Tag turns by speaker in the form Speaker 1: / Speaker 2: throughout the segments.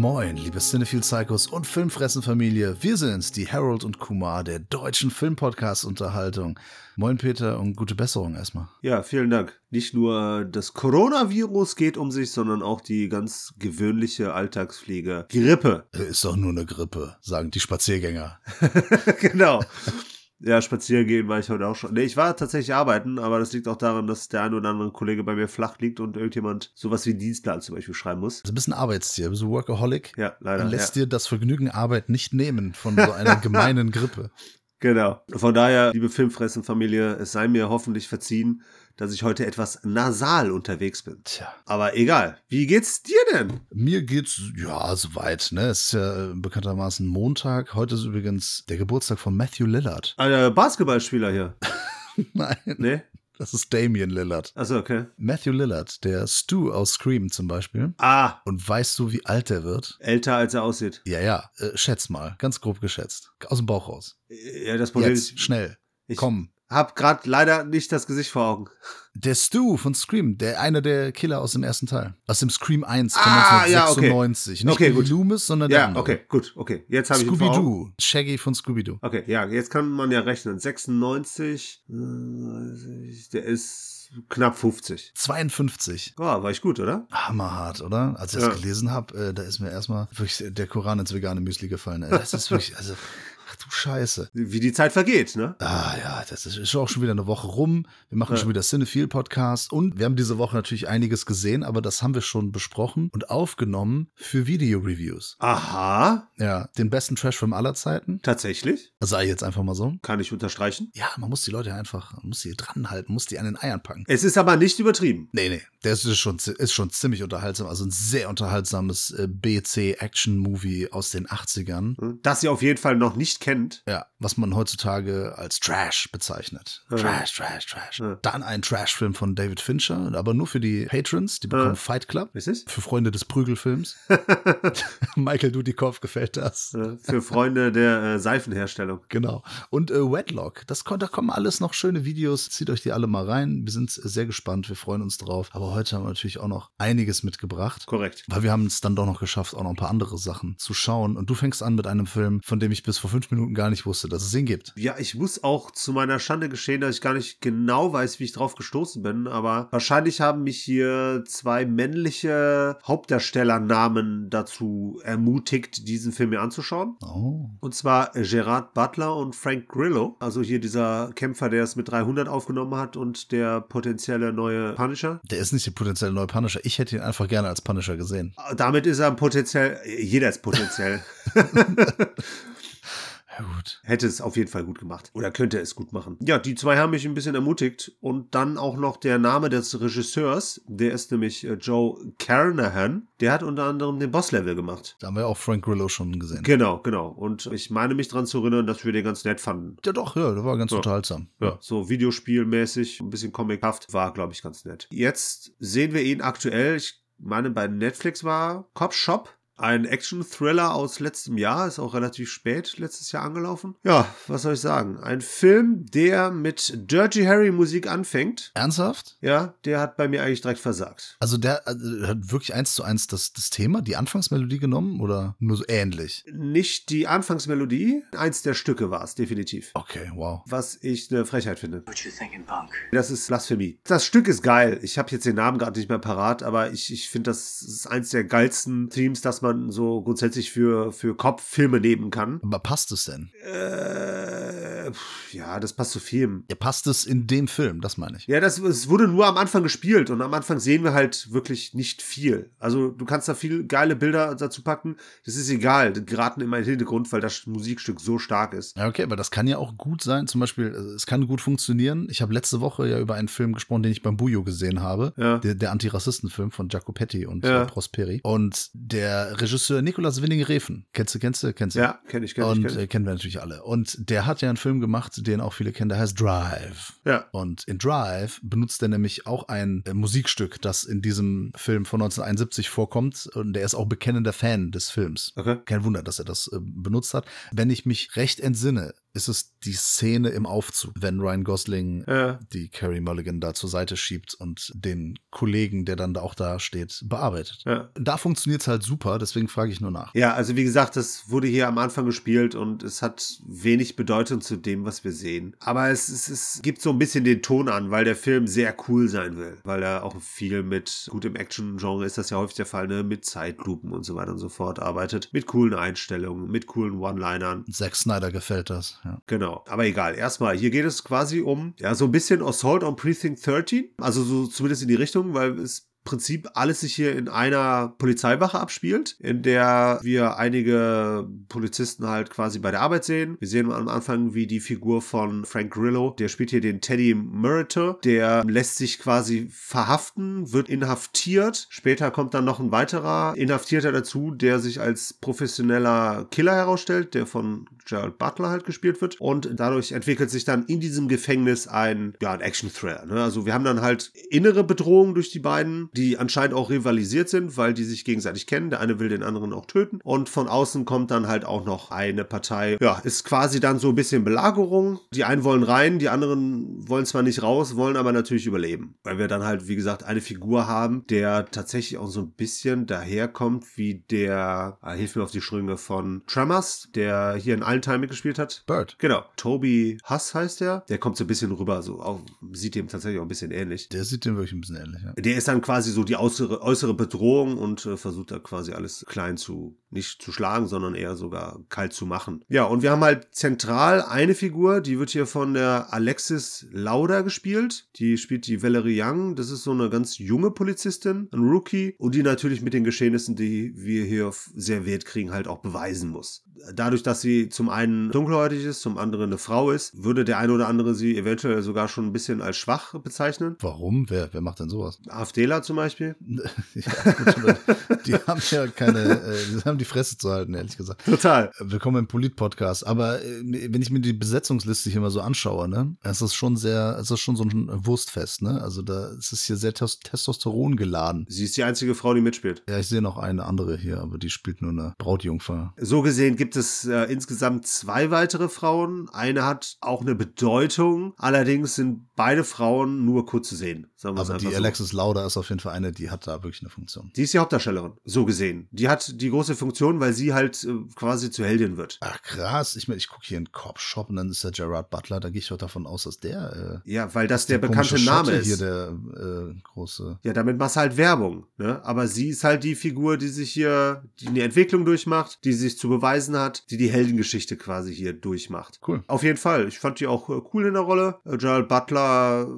Speaker 1: Moin, liebe Cinephile Psychos und Filmfressen-Familie. Wir sind's, die Harold und Kumar der deutschen Filmpodcast-Unterhaltung. Moin, Peter, und gute Besserung erstmal.
Speaker 2: Ja, vielen Dank. Nicht nur das Coronavirus geht um sich, sondern auch die ganz gewöhnliche Alltagspflege. Grippe.
Speaker 1: Ist doch nur eine Grippe, sagen die Spaziergänger.
Speaker 2: genau. Ja, spazieren gehen war ich heute auch schon. Nee, ich war tatsächlich arbeiten, aber das liegt auch daran, dass der ein oder andere Kollege bei mir flach liegt und irgendjemand sowas wie Dienstplan zum Beispiel schreiben muss.
Speaker 1: Also bist ein Arbeitstier, bist ein Workaholic.
Speaker 2: Ja, leider.
Speaker 1: Und lässt
Speaker 2: ja.
Speaker 1: dir das Vergnügen Arbeit nicht nehmen von so einer gemeinen Grippe.
Speaker 2: Genau. Von daher, liebe Filmfressenfamilie, es sei mir hoffentlich verziehen, dass ich heute etwas nasal unterwegs bin.
Speaker 1: Tja.
Speaker 2: Aber egal. Wie geht's dir denn?
Speaker 1: Mir geht's, ja, soweit, ne? Es ist ja äh, bekanntermaßen Montag. Heute ist übrigens der Geburtstag von Matthew Lillard.
Speaker 2: Ein äh, Basketballspieler hier.
Speaker 1: Nein,
Speaker 2: Nee?
Speaker 1: das ist Damian Lillard.
Speaker 2: Achso, okay.
Speaker 1: Matthew Lillard, der Stu aus Scream zum Beispiel.
Speaker 2: Ah,
Speaker 1: Und weißt du, wie alt der wird?
Speaker 2: älter als er aussieht.
Speaker 1: Ja, ja, äh, schätz mal, ganz grob geschätzt. Aus dem Bauch raus.
Speaker 2: Ja, das Problem
Speaker 1: Jetzt,
Speaker 2: ist,
Speaker 1: schnell.
Speaker 2: ich
Speaker 1: Komm.
Speaker 2: Hab grad leider nicht das Gesicht vor Augen.
Speaker 1: Der Stu von Scream, der einer der Killer aus dem ersten Teil. Aus dem Scream 1 von
Speaker 2: Ah, ja, okay.
Speaker 1: 1996. Nicht
Speaker 2: Okay, gut.
Speaker 1: Loomis, sondern der
Speaker 2: Ja,
Speaker 1: andere.
Speaker 2: okay, gut, okay. Jetzt habe ich.
Speaker 1: Scooby-Doo. Shaggy von Scooby-Doo.
Speaker 2: Okay, ja, jetzt kann man ja rechnen. 96, äh, der ist knapp 50.
Speaker 1: 52.
Speaker 2: Ja, war ich gut, oder?
Speaker 1: Hammerhart, oder? Als ich das
Speaker 2: Ja.
Speaker 1: gelesen habe, äh, da ist mir erstmal wirklich der Koran ins vegane Müsli gefallen. Ey. Das ist wirklich, also, Scheiße.
Speaker 2: Wie die Zeit vergeht, ne?
Speaker 1: Ah ja, das ist auch schon wieder eine Woche rum. Wir machen
Speaker 2: Ja.
Speaker 1: schon wieder Cinephile Podcast und wir haben diese Woche natürlich einiges gesehen, aber das haben wir schon besprochen und aufgenommen für Video-Reviews.
Speaker 2: Aha,
Speaker 1: Ja, den besten Trashfilm aller Zeiten.
Speaker 2: tatsächlich.
Speaker 1: Sei jetzt einfach mal so.
Speaker 2: Kann ich unterstreichen.
Speaker 1: Ja, man muss die Leute einfach, man muss sie dranhalten, muss die an den Eiern packen.
Speaker 2: Es ist aber nicht übertrieben.
Speaker 1: Nee, nee, der ist schon, ist schon ziemlich unterhaltsam. Also ein sehr unterhaltsames äh, BC-Action-Movie aus den 80ern.
Speaker 2: Das ihr auf jeden Fall noch nicht kennt.
Speaker 1: Ja, was man heutzutage als Trash bezeichnet.
Speaker 2: Ja.
Speaker 1: Trash, Trash, Trash.
Speaker 2: Ja.
Speaker 1: Dann ein Trash-Film von David Fincher, aber nur für die Patrons, die bekommen
Speaker 2: Ja.
Speaker 1: Fight Club.
Speaker 2: Ist es?
Speaker 1: Für Freunde des Prügelfilms. Michael Dudikoff gefällt das.
Speaker 2: Äh, Für Freunde der äh, Seifenherstellung.
Speaker 1: Genau. Und äh, Wedlock, das, da kommen alles noch schöne Videos. Zieht euch die alle mal rein. Wir sind sehr gespannt, wir freuen uns drauf. Aber heute haben wir natürlich auch noch einiges mitgebracht.
Speaker 2: Korrekt.
Speaker 1: Weil wir haben es dann doch noch geschafft, auch noch ein paar andere Sachen zu schauen. Und du fängst an mit einem Film, von dem ich bis vor fünf Minuten gar nicht wusste, dass es ihn gibt.
Speaker 2: Ja, ich muss auch zu meiner Schande geschehen, dass ich gar nicht genau weiß, wie ich drauf gestoßen bin, aber wahrscheinlich haben mich hier zwei männliche Hauptdarstellernamen dazu ermutigt, diesen Film mir anzuschauen.
Speaker 1: Oh.
Speaker 2: Und zwar Gerard Butler und Frank Grillo. Also hier dieser Kämpfer, der es mit 300 aufgenommen hat und der potenzielle neue Punisher.
Speaker 1: Der ist nicht der potenzielle neue Punisher. Ich hätte ihn einfach gerne als Punisher gesehen.
Speaker 2: Damit ist er potenziell, jeder ist potenziell,
Speaker 1: Ja, gut.
Speaker 2: hätte es auf jeden Fall gut gemacht. Oder könnte es gut machen. Ja, die zwei haben mich ein bisschen ermutigt. Und dann auch noch der Name des Regisseurs. Der ist nämlich äh, Joe Carnahan. Der hat unter anderem den Boss-Level gemacht.
Speaker 1: Da haben wir auch Frank Grillo schon gesehen.
Speaker 2: Genau, genau. Und ich meine mich daran zu erinnern, dass wir den ganz nett fanden.
Speaker 1: Ja, doch, ja, der war ganz
Speaker 2: Ja.
Speaker 1: unterhaltsam.
Speaker 2: Ja, so Videospielmäßig, ein bisschen comichaft, war, glaube ich, ganz nett. Jetzt sehen wir ihn aktuell, ich meine, bei Netflix war Cop Shop. Ein Action-Thriller aus letztem Jahr, ist auch relativ spät letztes Jahr angelaufen. Ja, was soll ich sagen? Ein Film, der mit Dirty Harry Musik anfängt.
Speaker 1: Ernsthaft?
Speaker 2: Ja, der hat bei mir eigentlich direkt versagt.
Speaker 1: Also der also, hat wirklich eins zu eins das, das Thema, die Anfangsmelodie genommen oder nur so ähnlich?
Speaker 2: Nicht die Anfangsmelodie, eins der Stücke war es, definitiv.
Speaker 1: Okay, wow.
Speaker 2: Was ich eine Frechheit finde.
Speaker 3: What you thinking, punk?
Speaker 2: Das ist Blasphemie. Das Stück ist geil. Ich habe jetzt den Namen gerade nicht mehr parat, aber ich, ich finde, das ist eins der geilsten Themes, das man so grundsätzlich für, für Kopffilme nehmen kann.
Speaker 1: Aber passt es denn?
Speaker 2: Äh, ja, das passt zu Filmen.
Speaker 1: Ja, passt es in dem Film, das meine ich.
Speaker 2: Ja, das es wurde nur am Anfang gespielt und am Anfang sehen wir halt wirklich nicht viel. Also du kannst da viel geile Bilder dazu packen. Das ist egal, die geraten immer in den Hintergrund, weil das Musikstück so stark ist.
Speaker 1: Ja, okay, aber das kann ja auch gut sein. Zum Beispiel, äh, es kann gut funktionieren. Ich habe letzte Woche ja über einen Film gesprochen, den ich beim Bujo gesehen habe.
Speaker 2: Ja.
Speaker 1: Der, der Antirassistenfilm von Jacopetti und
Speaker 2: Ja.
Speaker 1: äh, Prosperi. Und der Regisseur Nikolaus Winning-Refen. Kennst du, kennst du, kennst du?
Speaker 2: Ja, kenne ich, kenne ich.
Speaker 1: Und
Speaker 2: Kenn ich.
Speaker 1: äh, kennen wir natürlich alle. Und der hat ja einen Film Film gemacht, den auch viele kennen, der heißt Drive.
Speaker 2: Ja.
Speaker 1: Und in Drive benutzt er nämlich auch ein äh, Musikstück, das in diesem Film von 1971 vorkommt. Und der ist auch bekennender Fan des Films.
Speaker 2: Okay.
Speaker 1: Kein Wunder, dass er das äh, benutzt hat. Wenn ich mich recht entsinne, ist es die Szene im Aufzug, wenn Ryan Gosling
Speaker 2: Ja.
Speaker 1: die Carrie Mulligan da zur Seite schiebt und den Kollegen, der dann da auch da steht, bearbeitet.
Speaker 2: Ja.
Speaker 1: Da funktioniert es halt super, deswegen frage ich nur nach.
Speaker 2: Ja, also wie gesagt, das wurde hier am Anfang gespielt und es hat wenig Bedeutung zu dem, was wir sehen. Aber es, es, es gibt so ein bisschen den Ton an, weil der Film sehr cool sein will. Weil er auch viel mit, gut im Action-Genre ist das ja häufig der Fall, ne, mit Zeitlupen und so weiter und so fort arbeitet. Mit coolen Einstellungen, mit coolen One-Linern.
Speaker 1: Zack Snyder gefällt das. Ja.
Speaker 2: Genau, aber egal. Erstmal, hier geht es quasi um, ja, so ein bisschen Assault on Precinct 13. Also so zumindest in die Richtung, weil es Prinzip alles sich hier in einer Polizeiwache abspielt, in der wir einige Polizisten halt quasi bei der Arbeit sehen. Wir sehen am Anfang, wie die Figur von Frank Grillo, der spielt hier den Teddy Murriter, der lässt sich quasi verhaften, wird inhaftiert. Später kommt dann noch ein weiterer Inhaftierter dazu, der sich als professioneller Killer herausstellt, der von Gerald Butler halt gespielt wird. Und dadurch entwickelt sich dann in diesem Gefängnis ein, ja, ein Action-Thriller. Ne? Also wir haben dann halt innere Bedrohungen durch die beiden, die anscheinend auch rivalisiert sind, weil die sich gegenseitig kennen. Der eine will den anderen auch töten. Und von außen kommt dann halt auch noch eine Partei. Ja, ist quasi dann so ein bisschen Belagerung. Die einen wollen rein, die anderen wollen zwar nicht raus, wollen aber natürlich überleben. Weil wir dann halt, wie gesagt, eine Figur haben, der tatsächlich auch so ein bisschen daherkommt wie der, ah, hilf mir auf die Sprünge von Tremors, der hier in allen Teilen mitgespielt hat.
Speaker 1: Bird.
Speaker 2: Genau, Toby Huss heißt der. Der kommt so ein bisschen rüber, so auch, sieht dem tatsächlich auch ein bisschen ähnlich.
Speaker 1: Der sieht dem wirklich ein bisschen ähnlich. Ja.
Speaker 2: Der ist dann quasi so die äußere, äußere Bedrohung und äh, versucht da quasi alles klein zu, nicht zu schlagen, sondern eher sogar kalt zu machen. Ja, und wir haben halt zentral eine Figur, die wird hier von der Alexis Lauda gespielt. Die spielt die Valerie Young. Das ist so eine ganz junge Polizistin, ein Rookie und die natürlich mit den Geschehnissen, die wir hier serviert kriegen, halt auch beweisen muss. Dadurch, dass sie zum einen dunkelhäutig ist, zum anderen eine Frau ist, würde der eine oder andere sie eventuell sogar schon ein bisschen als schwach bezeichnen.
Speaker 1: Warum? Wer, wer macht denn sowas?
Speaker 2: AfDler zum Beispiel.
Speaker 1: ja, gut, die haben ja keine, äh, die haben die Fresse zu halten, ehrlich gesagt.
Speaker 2: Total.
Speaker 1: Willkommen im Polit-Podcast. Aber äh, wenn ich mir die Besetzungsliste hier mal so anschaue, ne, es ist schon sehr, es ist schon so ein Wurstfest, ne? Also da ist es hier sehr tes Testosteron geladen.
Speaker 2: Sie ist die einzige Frau, die mitspielt.
Speaker 1: Ja, ich sehe noch eine andere hier, aber die spielt nur eine Brautjungfer.
Speaker 2: So gesehen gibt es äh, insgesamt zwei weitere Frauen. Eine hat auch eine Bedeutung. Allerdings sind beide Frauen nur kurz zu sehen. Sagen wir
Speaker 1: Aber die
Speaker 2: so.
Speaker 1: Alexis Lauda ist auf jeden Fall eine, die hat da wirklich eine Funktion.
Speaker 2: Die ist die Hauptdarstellerin, so gesehen. Die hat die große Funktion, weil sie halt äh, quasi zur Heldin wird.
Speaker 1: Ach krass, ich meine, ich gucke hier in Cop Shop und dann ist der Gerard Butler, da gehe ich doch davon aus, dass der äh,
Speaker 2: Ja, weil das der, bekannte
Speaker 1: komische
Speaker 2: Name ist.
Speaker 1: hier der äh, große.
Speaker 2: Ja, damit machst du halt Werbung, ne? Aber sie ist halt die Figur, die sich hier, die eine Entwicklung durchmacht, die sich zu beweisen hat, die die Heldengeschichte quasi hier durchmacht.
Speaker 1: Cool.
Speaker 2: Auf jeden Fall. Ich fand die auch äh, cool in der Rolle. Äh, Gerald Butler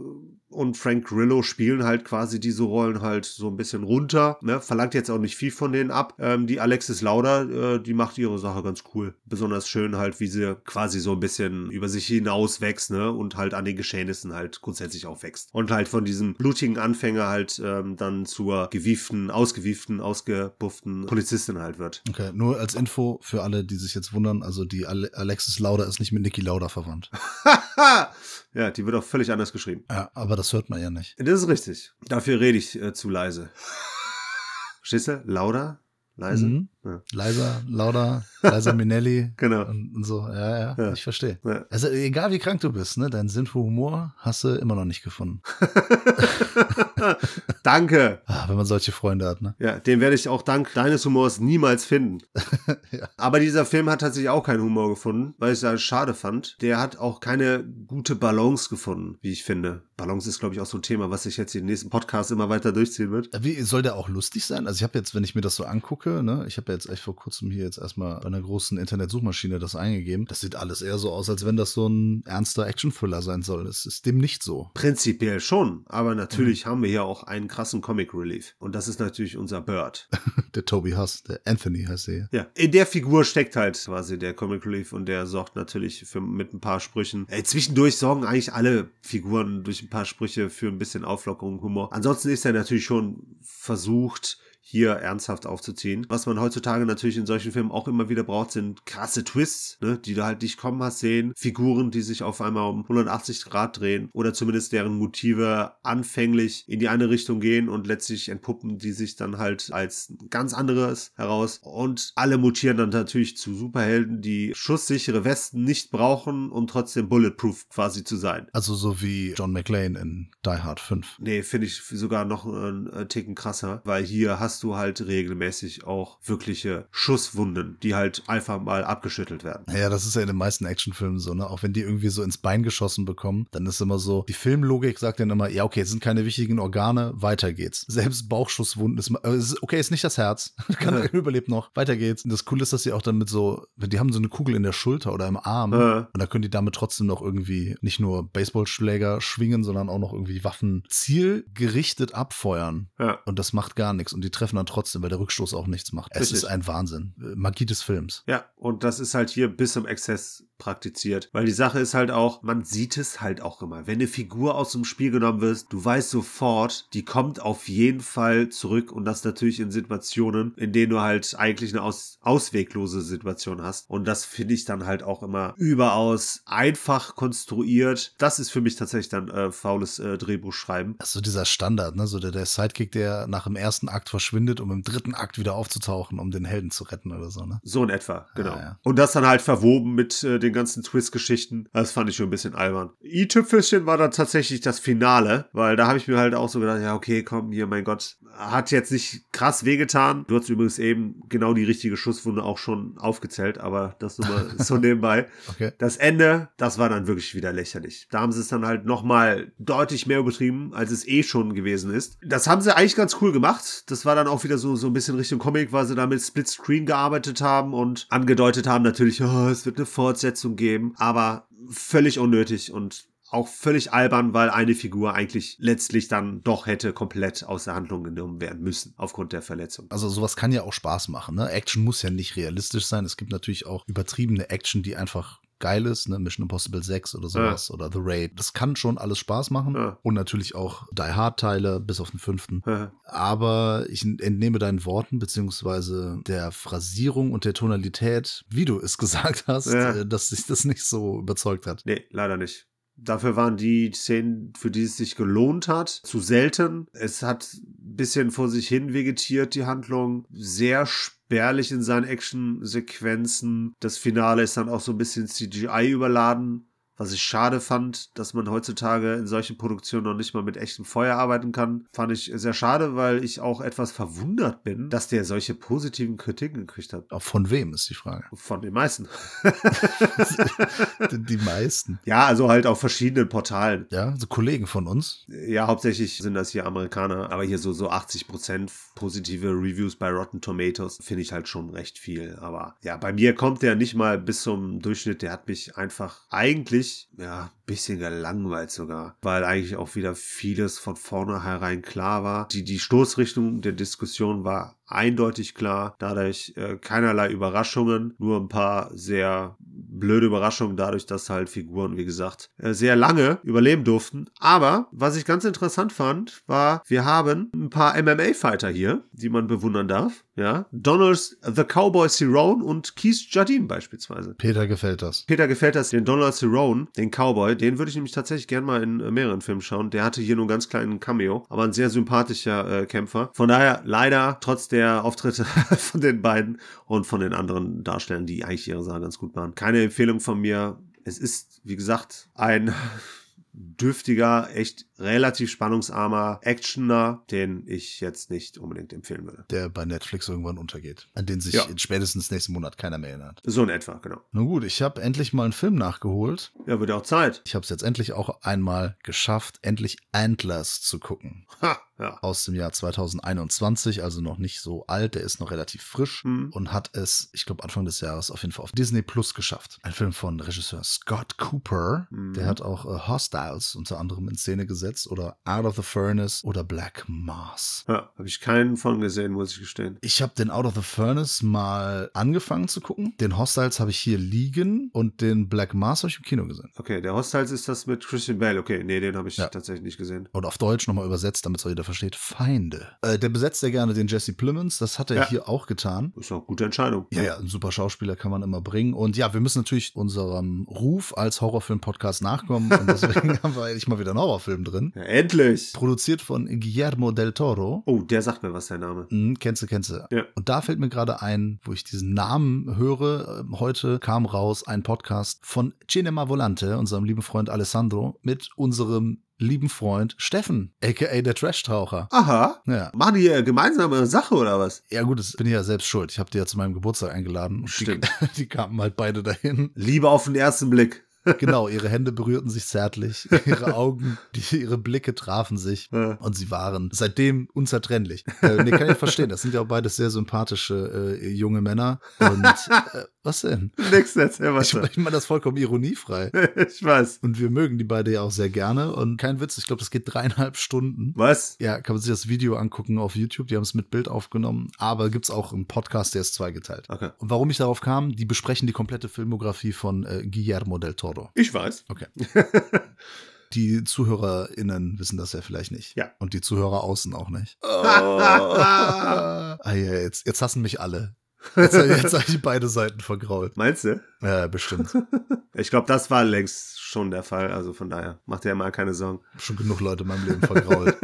Speaker 2: und Frank Grillo spielen halt quasi diese Rollen halt so ein bisschen runter. Ne? Verlangt jetzt auch nicht viel von denen ab. Ähm, die Alexis Lauder, äh, die macht ihre Sache ganz cool. Besonders schön halt, wie sie quasi so ein bisschen über sich hinaus wächst, ne? Und halt an den Geschehnissen halt grundsätzlich auch wächst. Und halt von diesem blutigen Anfänger halt ähm, dann zur gewieften, ausgewieften, ausgebufften Polizistin halt wird.
Speaker 1: Okay, nur als Info für alle, die sich jetzt wundern, also die Ale Alexis Lauda ist nicht mit Niki Lauda verwandt.
Speaker 2: ja, die wird auch völlig anders geschrieben.
Speaker 1: Ja, aber das hört man ja nicht.
Speaker 2: Das ist richtig. Dafür rede ich äh, zu leise. Verstehst du? Lauter? Leise?
Speaker 1: Mhm.
Speaker 2: Ja.
Speaker 1: Leiser, Lauda, Leiser Minelli
Speaker 2: Genau.
Speaker 1: und, und so. Ja, ja,
Speaker 2: Ja.
Speaker 1: ich verstehe.
Speaker 2: Ja.
Speaker 1: Also egal wie krank du bist, ne, deinen Sinn für Humor hast du immer noch nicht gefunden.
Speaker 2: Danke.
Speaker 1: Ah, wenn man solche Freunde hat, ne?
Speaker 2: Ja, den werde ich auch dank deines Humors niemals finden.
Speaker 1: Ja.
Speaker 2: Aber dieser Film hat tatsächlich auch keinen Humor gefunden, weil ich es ja schade fand. Der hat auch keine gute Balance gefunden, wie ich finde. Balance ist, glaube ich, auch so ein Thema, was sich jetzt in den nächsten Podcasts immer weiter durchziehen wird.
Speaker 1: Wie soll der auch lustig sein? Also ich habe jetzt, wenn ich mir das so angucke, ne, ich habe jetzt echt vor kurzem hier jetzt erstmal bei einer großen Internetsuchmaschine das eingegeben. Das sieht alles eher so aus, als wenn das so ein ernster Action-Thriller sein soll. Das ist dem nicht so.
Speaker 2: Prinzipiell schon, aber natürlich haben wir hier auch einen krassen Comic Relief. Und das ist natürlich unser Bird.
Speaker 1: Der Toby Huss, der Anthony heißt hier.
Speaker 2: Ja, in der Figur steckt halt quasi der Comic Relief und der sorgt natürlich für, mit ein paar Sprüchen. Ey, zwischendurch sorgen eigentlich alle Figuren durch ein paar Sprüche für ein bisschen Auflockerung, Humor. Ansonsten ist er natürlich schon versucht, hier ernsthaft aufzuziehen. Was man heutzutage natürlich in solchen Filmen auch immer wieder braucht, sind krasse Twists, ne, die du halt nicht kommen hast sehen. Figuren, die sich auf einmal um 180 Grad drehen oder zumindest deren Motive anfänglich in die eine Richtung gehen und letztlich entpuppen die sich dann halt als ganz anderes heraus. Und alle mutieren dann natürlich zu Superhelden, die schusssichere Westen nicht brauchen, um trotzdem bulletproof quasi zu sein.
Speaker 1: Also so wie John McClane in Die Hard 5.
Speaker 2: Nee, finde ich sogar noch einen Ticken krasser, weil hier hast du halt regelmäßig auch wirkliche Schusswunden, die halt einfach mal abgeschüttelt werden.
Speaker 1: Ja, das ist ja in den meisten Actionfilmen so, ne? Auch wenn die irgendwie so ins Bein geschossen bekommen, dann ist immer so, die Filmlogik sagt dann immer, ja, okay, es sind keine wichtigen Organe, weiter geht's. Selbst Bauchschusswunden ist, äh, ist okay, ist nicht das Herz. Kann, überlebt noch, weiter geht's. Und das Coole ist, dass sie auch dann mit so, die haben so eine Kugel in der Schulter oder im Arm
Speaker 2: Ja.
Speaker 1: und da können die damit trotzdem noch irgendwie nicht nur Baseballschläger schwingen, sondern auch noch irgendwie Waffen zielgerichtet abfeuern.
Speaker 2: Ja.
Speaker 1: Und das macht gar nichts. Und die treffen dann trotzdem, weil der Rückstoß auch nichts macht. Es
Speaker 2: Richtig.
Speaker 1: ist ein Wahnsinn. Magie des Films.
Speaker 2: Ja, und das ist halt hier bis zum Exzess praktiziert. Weil die Sache ist halt auch, man sieht es halt auch immer. Wenn eine Figur aus dem Spiel genommen wird, du weißt sofort, die kommt auf jeden Fall zurück und das natürlich in Situationen, in denen du halt eigentlich eine aus ausweglose Situation hast. Und das finde ich dann halt auch immer überaus einfach konstruiert. Das ist für mich tatsächlich dann äh, faules äh, Drehbuchschreiben.
Speaker 1: Das ist so dieser Standard, ne? So der, der Sidekick, der nach dem ersten Akt verschwindet, um im dritten Akt wieder aufzutauchen, um den Helden zu retten oder so, ne?
Speaker 2: So in etwa, genau.
Speaker 1: Ah, ja.
Speaker 2: Und das dann halt verwoben mit äh, den ganzen Twist-Geschichten. Das fand ich schon ein bisschen albern. i-Tüpfelchen war dann tatsächlich das Finale, weil da habe ich mir halt auch so gedacht, ja, okay, komm, hier, mein Gott, hat jetzt nicht krass wehgetan. Du hast übrigens eben genau die richtige Schusswunde auch schon aufgezählt, aber das nur mal so nebenbei.
Speaker 1: Okay.
Speaker 2: Das Ende, das war dann wirklich wieder lächerlich. Da haben sie es dann halt nochmal deutlich mehr übertrieben, als es eh schon gewesen ist. Das haben sie eigentlich ganz cool gemacht. Das war dann auch wieder so, so ein bisschen Richtung Comic, weil sie da mit Split Screen gearbeitet haben und angedeutet haben natürlich, oh, es wird eine Fortsetzung geben, aber völlig unnötig und auch völlig albern, weil eine Figur eigentlich letztlich dann doch hätte komplett aus der Handlung genommen werden müssen, aufgrund der Verletzung.
Speaker 1: Also sowas kann ja auch Spaß machen, ne? Action muss ja nicht realistisch sein. Es gibt natürlich auch übertriebene Action, die einfach geil ist, ne? Mission Impossible 6 oder sowas oder The Raid. Das kann schon alles Spaß machen.
Speaker 2: Ja.
Speaker 1: Und natürlich auch Die Hard Teile bis auf den fünften.
Speaker 2: Ja.
Speaker 1: Aber ich entnehme deinen Worten beziehungsweise der Phrasierung und der Tonalität, wie du es gesagt hast,
Speaker 2: Ja.
Speaker 1: äh, dass sich das nicht so überzeugt hat.
Speaker 2: Nee, leider nicht. Dafür waren die Szenen, für die es sich gelohnt hat, zu selten. Es hat ein bisschen vor sich hin vegetiert, die Handlung. Sehr spärlich in seinen Action-Sequenzen. Das Finale ist dann auch so ein bisschen CGI überladen. Was ich schade fand, dass man heutzutage in solchen Produktionen noch nicht mal mit echtem Feuer arbeiten kann, fand ich sehr schade, weil ich auch etwas verwundert bin, dass der solche positiven Kritiken gekriegt hat.
Speaker 1: Auch von wem ist die Frage?
Speaker 2: Von den meisten.
Speaker 1: die meisten.
Speaker 2: ja, also halt auf verschiedenen Portalen.
Speaker 1: Ja, so Kollegen von uns.
Speaker 2: Ja, hauptsächlich sind das hier Amerikaner, aber hier so, so 80% positive Reviews bei Rotten Tomatoes finde ich halt schon recht viel. Aber ja, bei mir kommt der nicht mal bis zum Durchschnitt. Der hat mich einfach eigentlich, ja, ein bisschen gelangweilt sogar, weil eigentlich auch wieder vieles von vornherein klar war. Die, die Stoßrichtung der Diskussion war eindeutig klar, dadurch äh, keinerlei Überraschungen, nur ein paar sehr blöde Überraschungen, dadurch, dass halt Figuren, wie gesagt, äh, sehr lange überleben durften. Aber was ich ganz interessant fand, war, wir haben ein paar MMA-Fighter hier, die man bewundern darf. Ja, Donald the Cowboy Cerrone und Keith Jardine beispielsweise.
Speaker 1: Peter gefällt das.
Speaker 2: Peter gefällt das, den Donald Cerrone, den Cowboy, den würde ich nämlich tatsächlich gern mal in äh, mehreren Filmen schauen. Der hatte hier nur einen ganz kleinen Cameo, aber ein sehr sympathischer äh, Kämpfer. Von daher leider trotz der Auftritte von den beiden und von den anderen Darstellern, die eigentlich ihre Sache ganz gut machen. Keine Empfehlung von mir. Es ist, wie gesagt, ein dürftiger, echt relativ spannungsarmer Actioner, den ich jetzt nicht unbedingt empfehlen würde.
Speaker 1: Der bei Netflix irgendwann untergeht. An den sich
Speaker 2: Ja.
Speaker 1: spätestens nächsten Monat keiner mehr erinnert.
Speaker 2: So in etwa, genau.
Speaker 1: Nun gut, ich habe endlich mal einen Film nachgeholt.
Speaker 2: Ja, wird auch Zeit.
Speaker 1: Ich habe es jetzt endlich auch einmal geschafft, endlich Antlers zu gucken.
Speaker 2: Ha, ja.
Speaker 1: Aus dem Jahr 2021, also noch nicht so alt, der ist noch relativ frisch
Speaker 2: Hm.
Speaker 1: und hat es, ich glaube, Anfang des Jahres auf jeden Fall auf Disney Plus geschafft. Ein Film von Regisseur Scott Cooper,
Speaker 2: Mhm.
Speaker 1: der hat auch äh, Hostiles unter anderem in Szene gesetzt. Übersetzt oder Out of the Furnace oder Black Mars.
Speaker 2: Ja, habe ich keinen von gesehen, muss ich gestehen.
Speaker 1: Ich habe den Out of the Furnace mal angefangen zu gucken. Den Hostiles habe ich hier liegen und den Black Mars habe ich im Kino gesehen.
Speaker 2: Okay, der Hostiles ist das mit Christian Bale. Okay, nee, den habe ich
Speaker 1: Ja.
Speaker 2: tatsächlich nicht gesehen.
Speaker 1: Und auf Deutsch nochmal übersetzt, damit es auch jeder versteht, Feinde. Äh, der besetzt ja gerne den Jesse Plemons, das hat er
Speaker 2: Ja.
Speaker 1: hier auch getan.
Speaker 2: Ist auch eine gute Entscheidung.
Speaker 1: Ja, ja, ein super Schauspieler kann man immer bringen. Und ja, wir müssen natürlich unserem Ruf als Horrorfilm-Podcast nachkommen. Und deswegen haben wir eigentlich mal wieder einen Horrorfilm drin.
Speaker 2: Ja, endlich.
Speaker 1: Produziert von Guillermo del Toro.
Speaker 2: Oh, der sagt mir was, der Name.
Speaker 1: Mhm, kennst du, kennst du.
Speaker 2: Ja.
Speaker 1: Und da fällt mir gerade ein, wo ich diesen Namen höre, ähm, heute kam raus ein Podcast von Cinema Volante, unserem lieben Freund Alessandro, mit unserem lieben Freund Steffen, aka der Trash-Taucher.
Speaker 2: Aha.
Speaker 1: Ja.
Speaker 2: Machen die gemeinsame Sache oder was?
Speaker 1: Ja gut, das bin ich ja selbst schuld. Ich habe die ja zu meinem Geburtstag eingeladen.
Speaker 2: Stimmt.
Speaker 1: Die, die kamen halt beide dahin.
Speaker 2: Liebe auf den ersten Blick.
Speaker 1: Genau, ihre Hände berührten sich zärtlich, ihre Augen, die, ihre Blicke trafen sich
Speaker 2: Ja.
Speaker 1: und sie waren seitdem unzertrennlich. Äh, nee, kann ich verstehen. Das sind ja auch beides sehr sympathische äh, junge Männer. Und äh, was denn?
Speaker 2: Nix, erzähl was.
Speaker 1: Ich, ich meine das vollkommen ironiefrei.
Speaker 2: ich weiß.
Speaker 1: Und wir mögen die beide ja auch sehr gerne. Und kein Witz, ich glaube, das geht dreieinhalb Stunden.
Speaker 2: Was?
Speaker 1: Ja, kann man sich das Video angucken auf YouTube. Die haben es mit Bild aufgenommen. Aber gibt's auch einen Podcast, der ist zweigeteilt.
Speaker 2: Okay.
Speaker 1: Und warum ich darauf kam, die besprechen die komplette Filmografie von äh, Guillermo del Toro.
Speaker 2: Ich weiß.
Speaker 1: Okay. Die ZuhörerInnen wissen das ja vielleicht nicht.
Speaker 2: Ja.
Speaker 1: Und die Zuhörer außen auch nicht. ah, ja, jetzt, jetzt hassen mich alle. Jetzt, jetzt habe ich beide Seiten vergrault.
Speaker 2: Meinst du?
Speaker 1: Ja, bestimmt.
Speaker 2: Ich glaube, das war längst schon der Fall. Also von daher, macht dir mal keine Sorgen.
Speaker 1: Schon genug Leute in meinem Leben vergrault.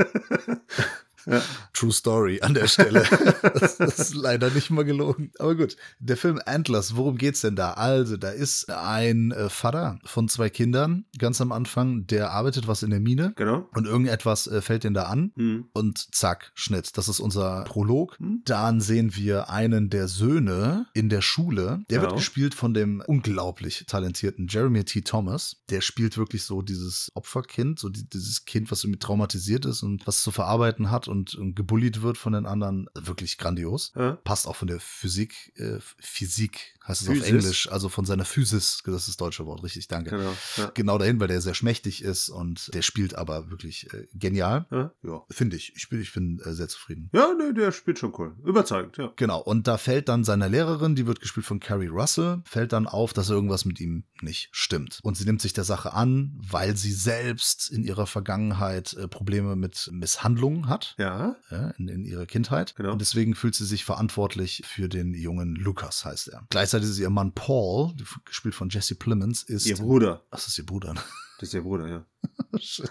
Speaker 2: Ja.
Speaker 1: True Story an der Stelle. Das, ist leider nicht mal gelogen. Aber gut, der Film Antlers, worum geht's denn da? Also, da ist ein äh, Vater von zwei Kindern ganz am Anfang, der arbeitet was in der Mine
Speaker 2: Genau.
Speaker 1: und irgendetwas äh, fällt den da an
Speaker 2: Hm.
Speaker 1: und zack, Schnitt. Das ist unser Prolog.
Speaker 2: Hm.
Speaker 1: Dann sehen wir einen der Söhne in der Schule. Der wird
Speaker 2: Genau.
Speaker 1: gespielt von dem unglaublich talentierten Jeremy T. Thomas. Der spielt wirklich so dieses Opferkind, so die, dieses Kind, was irgendwie traumatisiert ist und was zu verarbeiten hat und, und gebullied wird von den anderen. Wirklich grandios.
Speaker 2: Ja.
Speaker 1: Passt auch von der Physik, äh, Physik heißt es
Speaker 2: Physis.
Speaker 1: auf Englisch, also von seiner Physis, das ist das deutsche Wort, richtig, danke
Speaker 2: Genau. Ja.
Speaker 1: genau dahin, weil der sehr schmächtig ist und der spielt aber wirklich äh, genial.
Speaker 2: Ja. Ja.
Speaker 1: Finde ich. Ich bin, ich bin äh, sehr zufrieden.
Speaker 2: Ja, nee, der spielt schon cool. Überzeugend, ja.
Speaker 1: Genau, und da fällt dann seiner Lehrerin, die wird gespielt von Carrie Russell, fällt dann auf, dass irgendwas mit ihm nicht stimmt. Und sie nimmt sich der Sache an, weil sie selbst in ihrer Vergangenheit äh, Probleme mit Misshandlungen hat.
Speaker 2: Ja.
Speaker 1: Ja, in, in ihrer Kindheit.
Speaker 2: Genau.
Speaker 1: Und deswegen fühlt sie sich verantwortlich für den jungen Lukas, heißt er. Gleichzeitig ist ihr Mann Paul, gespielt von Jesse Plemons, ist.
Speaker 2: Ihr Bruder.
Speaker 1: Ach, das ist ihr Bruder. ne?
Speaker 2: Das ist ihr Bruder, ja.
Speaker 1: Shit.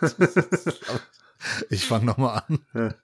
Speaker 1: Ich fange nochmal an.
Speaker 2: Ja.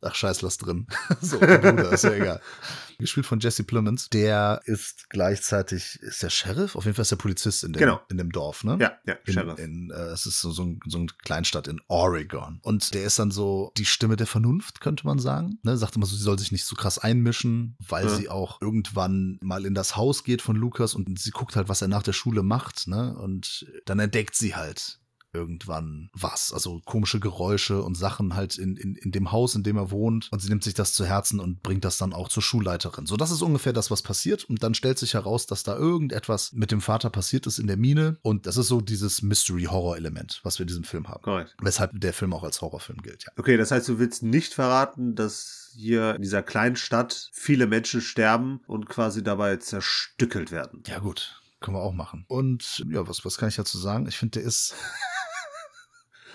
Speaker 1: Ach, scheiß, lass drin. So, der Bruder, ist ja egal. Gespielt von Jesse Plemons. Der ist gleichzeitig, ist der Sheriff? Auf jeden Fall ist der Polizist in dem,
Speaker 2: Genau.
Speaker 1: in dem Dorf, ne?
Speaker 2: Ja, ja,
Speaker 1: In,
Speaker 2: Sheriff.
Speaker 1: in, äh, es ist so, so, ein, so eine Kleinstadt in Oregon. Und der ist dann so die Stimme der Vernunft, könnte man sagen. Ne? Sagt immer so, sie soll sich nicht so krass einmischen, weil
Speaker 2: Ja.
Speaker 1: sie auch irgendwann mal in das Haus geht von Lukas und sie guckt halt, was er nach der Schule macht. Ne? Und dann entdeckt sie halt irgendwann was. Also komische Geräusche und Sachen halt in, in, in dem Haus, in dem er wohnt. Und sie nimmt sich das zu Herzen und bringt das dann auch zur Schulleiterin. So, das ist ungefähr das, was passiert. Und dann stellt sich heraus, dass da irgendetwas mit dem Vater passiert ist in der Mine. Und das ist so dieses Mystery-Horror-Element, was wir in diesem Film haben.
Speaker 2: Korrekt.
Speaker 1: Weshalb der Film auch als Horrorfilm gilt, ja.
Speaker 2: Okay, das heißt, du willst nicht verraten, dass hier in dieser kleinen Stadt viele Menschen sterben und quasi dabei zerstückelt werden.
Speaker 1: Ja, gut. Können wir auch machen. Und ja, was, was kann ich dazu sagen? Ich finde, der ist.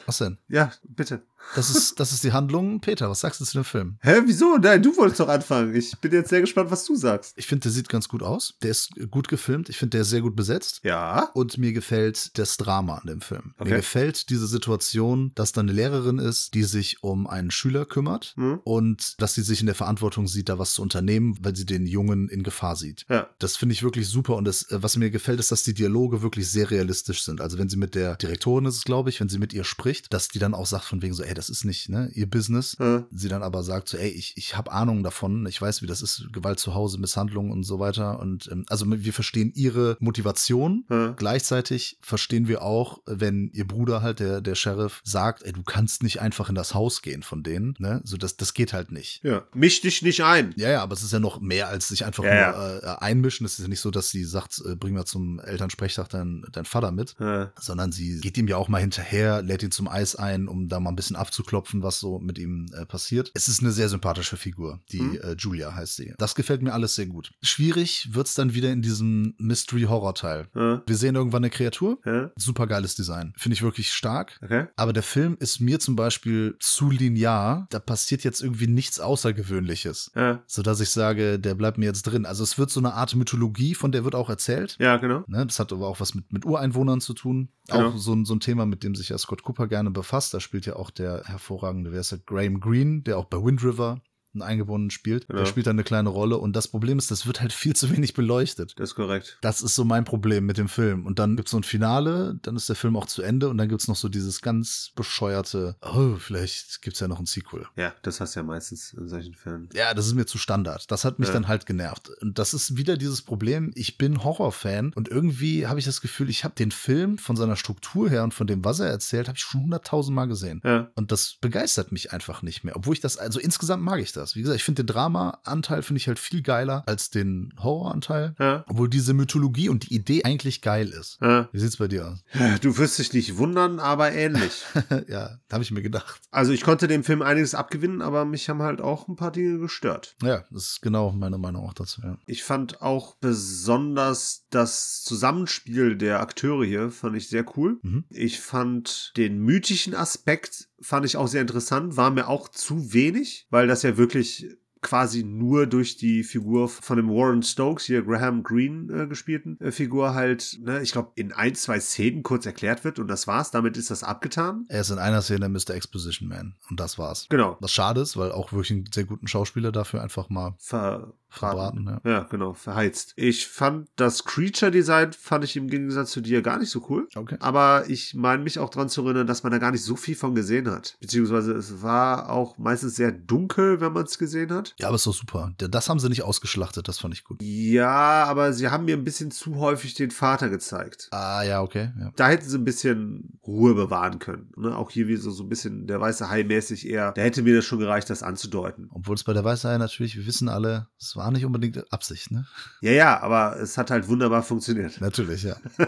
Speaker 1: Was denn?
Speaker 2: Ja, bitte.
Speaker 1: Das ist, das ist die Handlung. Peter, was sagst du zu dem Film?
Speaker 2: Hä, wieso? Nein, du wolltest doch anfangen. Ich bin jetzt sehr gespannt, was du sagst.
Speaker 1: Ich finde, der sieht ganz gut aus. Der ist gut gefilmt. Ich finde, der ist sehr gut besetzt.
Speaker 2: Ja.
Speaker 1: Und mir gefällt das Drama an dem Film.
Speaker 2: Okay.
Speaker 1: Mir gefällt diese Situation, dass da eine Lehrerin ist, die sich um einen Schüler kümmert
Speaker 2: Hm?
Speaker 1: und dass sie sich in der Verantwortung sieht, da was zu unternehmen, weil sie den Jungen in Gefahr sieht.
Speaker 2: Ja.
Speaker 1: Das finde ich wirklich super und das, äh, was mir gefällt, ist, dass die Dialoge wirklich sehr realistisch sind. Also wenn sie mit der Direktorin ist es, glaube ich, wenn sie mit ihr spricht, dass die dann auch sagt von wegen so, ey, ey, das ist nicht ne, ihr Business.
Speaker 2: Ja.
Speaker 1: Sie dann aber sagt so, ey, ich, ich habe Ahnung davon, ich weiß, wie das ist, Gewalt zu Hause, Misshandlung und so weiter. Und ähm, also wir verstehen ihre Motivation.
Speaker 2: Ja.
Speaker 1: Gleichzeitig verstehen wir auch, wenn ihr Bruder halt, der, der Sheriff, sagt, ey, du kannst nicht einfach in das Haus gehen von denen, ne? So, das, das geht halt nicht.
Speaker 2: Ja. Misch dich nicht ein.
Speaker 1: Ja, ja, aber es ist ja noch mehr als sich einfach
Speaker 2: Ja,
Speaker 1: nur Äh, einmischen. Es ist ja nicht so, dass sie sagt, äh, bring mal zum Elternsprechtag deinen dein Vater mit,
Speaker 2: Ja.
Speaker 1: sondern sie geht ihm ja auch mal hinterher, lädt ihn zum Eis ein, um da mal ein bisschen abzuklopfen, was so mit ihm äh, passiert. Es ist eine sehr sympathische Figur, die
Speaker 2: Mhm.
Speaker 1: äh, Julia heißt sie. Das gefällt mir alles sehr gut. Schwierig wird's dann wieder in diesem Mystery-Horror-Teil.
Speaker 2: Ja.
Speaker 1: Wir sehen irgendwann eine Kreatur.
Speaker 2: Ja.
Speaker 1: Super geiles Design. Finde ich wirklich stark.
Speaker 2: Okay.
Speaker 1: Aber der Film ist mir zum Beispiel zu linear. Da passiert jetzt irgendwie nichts Außergewöhnliches.
Speaker 2: Ja.
Speaker 1: So dass ich sage, der bleibt mir jetzt drin. Also es wird so eine Art Mythologie, von der wird auch erzählt.
Speaker 2: Ja, genau.
Speaker 1: Ne, das hat aber auch was mit, mit Ureinwohnern zu tun.
Speaker 2: Genau.
Speaker 1: Auch so ein, so ein Thema, mit dem sich ja Scott Cooper gerne befasst. Da spielt ja auch der hervorragende, wer ist der? Graham Greene, der auch bei Wind River einen Eingeborenen spielt.
Speaker 2: Genau.
Speaker 1: Der spielt da eine kleine Rolle. Und das Problem ist, das wird halt viel zu wenig beleuchtet.
Speaker 2: Das ist korrekt.
Speaker 1: Das ist so mein Problem mit dem Film. Und dann gibt's so ein Finale, dann ist der Film auch zu Ende und dann gibt's noch so dieses ganz bescheuerte, oh, vielleicht gibt's ja noch ein Sequel.
Speaker 2: Ja, das hast du ja meistens in solchen Fällen.
Speaker 1: Ja, das ist mir zu Standard. Das hat mich
Speaker 2: Ja.
Speaker 1: dann halt genervt. Und das ist wieder dieses Problem, ich bin Horrorfan und irgendwie habe ich das Gefühl, ich habe den Film von seiner Struktur her und von dem, was er erzählt, habe ich schon hunderttausend Mal gesehen.
Speaker 2: Ja.
Speaker 1: Und das begeistert mich einfach nicht mehr. Obwohl ich das, also insgesamt mag ich das. Wie gesagt, ich finde den Drama-Anteil finde ich halt viel geiler als den Horror-Anteil.
Speaker 2: Ja.
Speaker 1: Obwohl diese Mythologie und die Idee eigentlich geil ist.
Speaker 2: Ja.
Speaker 1: Wie sieht's bei dir aus?
Speaker 2: Du wirst dich nicht wundern, aber ähnlich.
Speaker 1: ja, habe ich mir gedacht.
Speaker 2: Also ich konnte dem Film einiges abgewinnen, aber mich haben halt auch ein paar Dinge gestört.
Speaker 1: Ja, das ist genau meine Meinung auch dazu. Ja.
Speaker 2: Ich fand auch besonders das Zusammenspiel der Akteure hier, fand ich sehr cool.
Speaker 1: Mhm.
Speaker 2: Ich fand den mythischen Aspekt, fand ich auch sehr interessant, war mir auch zu wenig, weil das ja wirklich quasi nur durch die Figur von dem Warren Stokes, hier Graham Greene äh, gespielten äh, Figur halt, ne, ich glaube, in ein, zwei Szenen kurz erklärt wird und das war's. Damit ist das abgetan.
Speaker 1: Er ist in einer Szene Mr. Exposition Man und das war's.
Speaker 2: Genau.
Speaker 1: Was schade ist, weil auch wirklich einen sehr guten Schauspieler dafür einfach mal
Speaker 2: Ver
Speaker 1: verbraten. Ja.
Speaker 2: Ja, genau, verheizt. Ich fand das Creature-Design, fand ich im Gegensatz zu dir gar nicht so cool.
Speaker 1: Okay.
Speaker 2: Aber ich meine mich auch dran zu erinnern, dass man da gar nicht so viel von gesehen hat. Beziehungsweise es war auch meistens sehr dunkel, wenn man es gesehen hat.
Speaker 1: Ja, aber ist doch super. Das haben sie nicht ausgeschlachtet, das fand ich gut.
Speaker 2: Ja, aber sie haben mir ein bisschen zu häufig den Vater gezeigt.
Speaker 1: Ah, ja, okay. Ja.
Speaker 2: Da hätten sie ein bisschen Ruhe bewahren können. Ne? Auch hier wie so, so ein bisschen der weiße Hai mäßig eher. Da hätte mir das schon gereicht, das anzudeuten.
Speaker 1: Obwohl es bei der Weißei natürlich, wir wissen alle, es war nicht unbedingt Absicht, ne?
Speaker 2: Ja, ja, aber es hat halt wunderbar funktioniert.
Speaker 1: Natürlich, ja.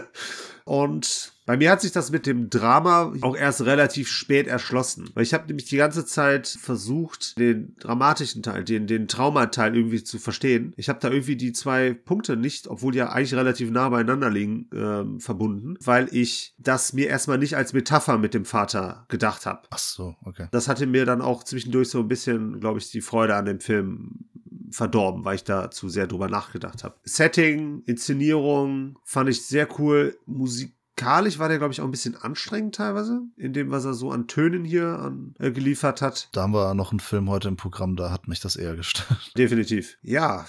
Speaker 2: Und bei mir hat sich das mit dem Drama auch erst relativ spät erschlossen. Weil ich habe nämlich die ganze Zeit versucht, den dramatischen Teil, den, den Traumateil irgendwie zu verstehen. Ich habe da irgendwie die zwei Punkte nicht, obwohl die ja eigentlich relativ nah beieinander liegen, ähm, verbunden, weil ich das mir erstmal nicht als Metapher mit dem Vater gedacht habe.
Speaker 1: Ach so, okay.
Speaker 2: Das hatte mir dann auch zwischendurch so ein bisschen, glaube ich, die Freude an dem Film verdorben, weil ich da zu sehr drüber nachgedacht habe. Setting, Inszenierung fand ich sehr cool. Musikalisch war der, glaube ich, auch ein bisschen anstrengend teilweise, in dem, was er so an Tönen hier an, äh, geliefert hat.
Speaker 1: Da haben wir noch einen Film heute im Programm, da hat mich das eher gestört.
Speaker 2: Definitiv. Ja,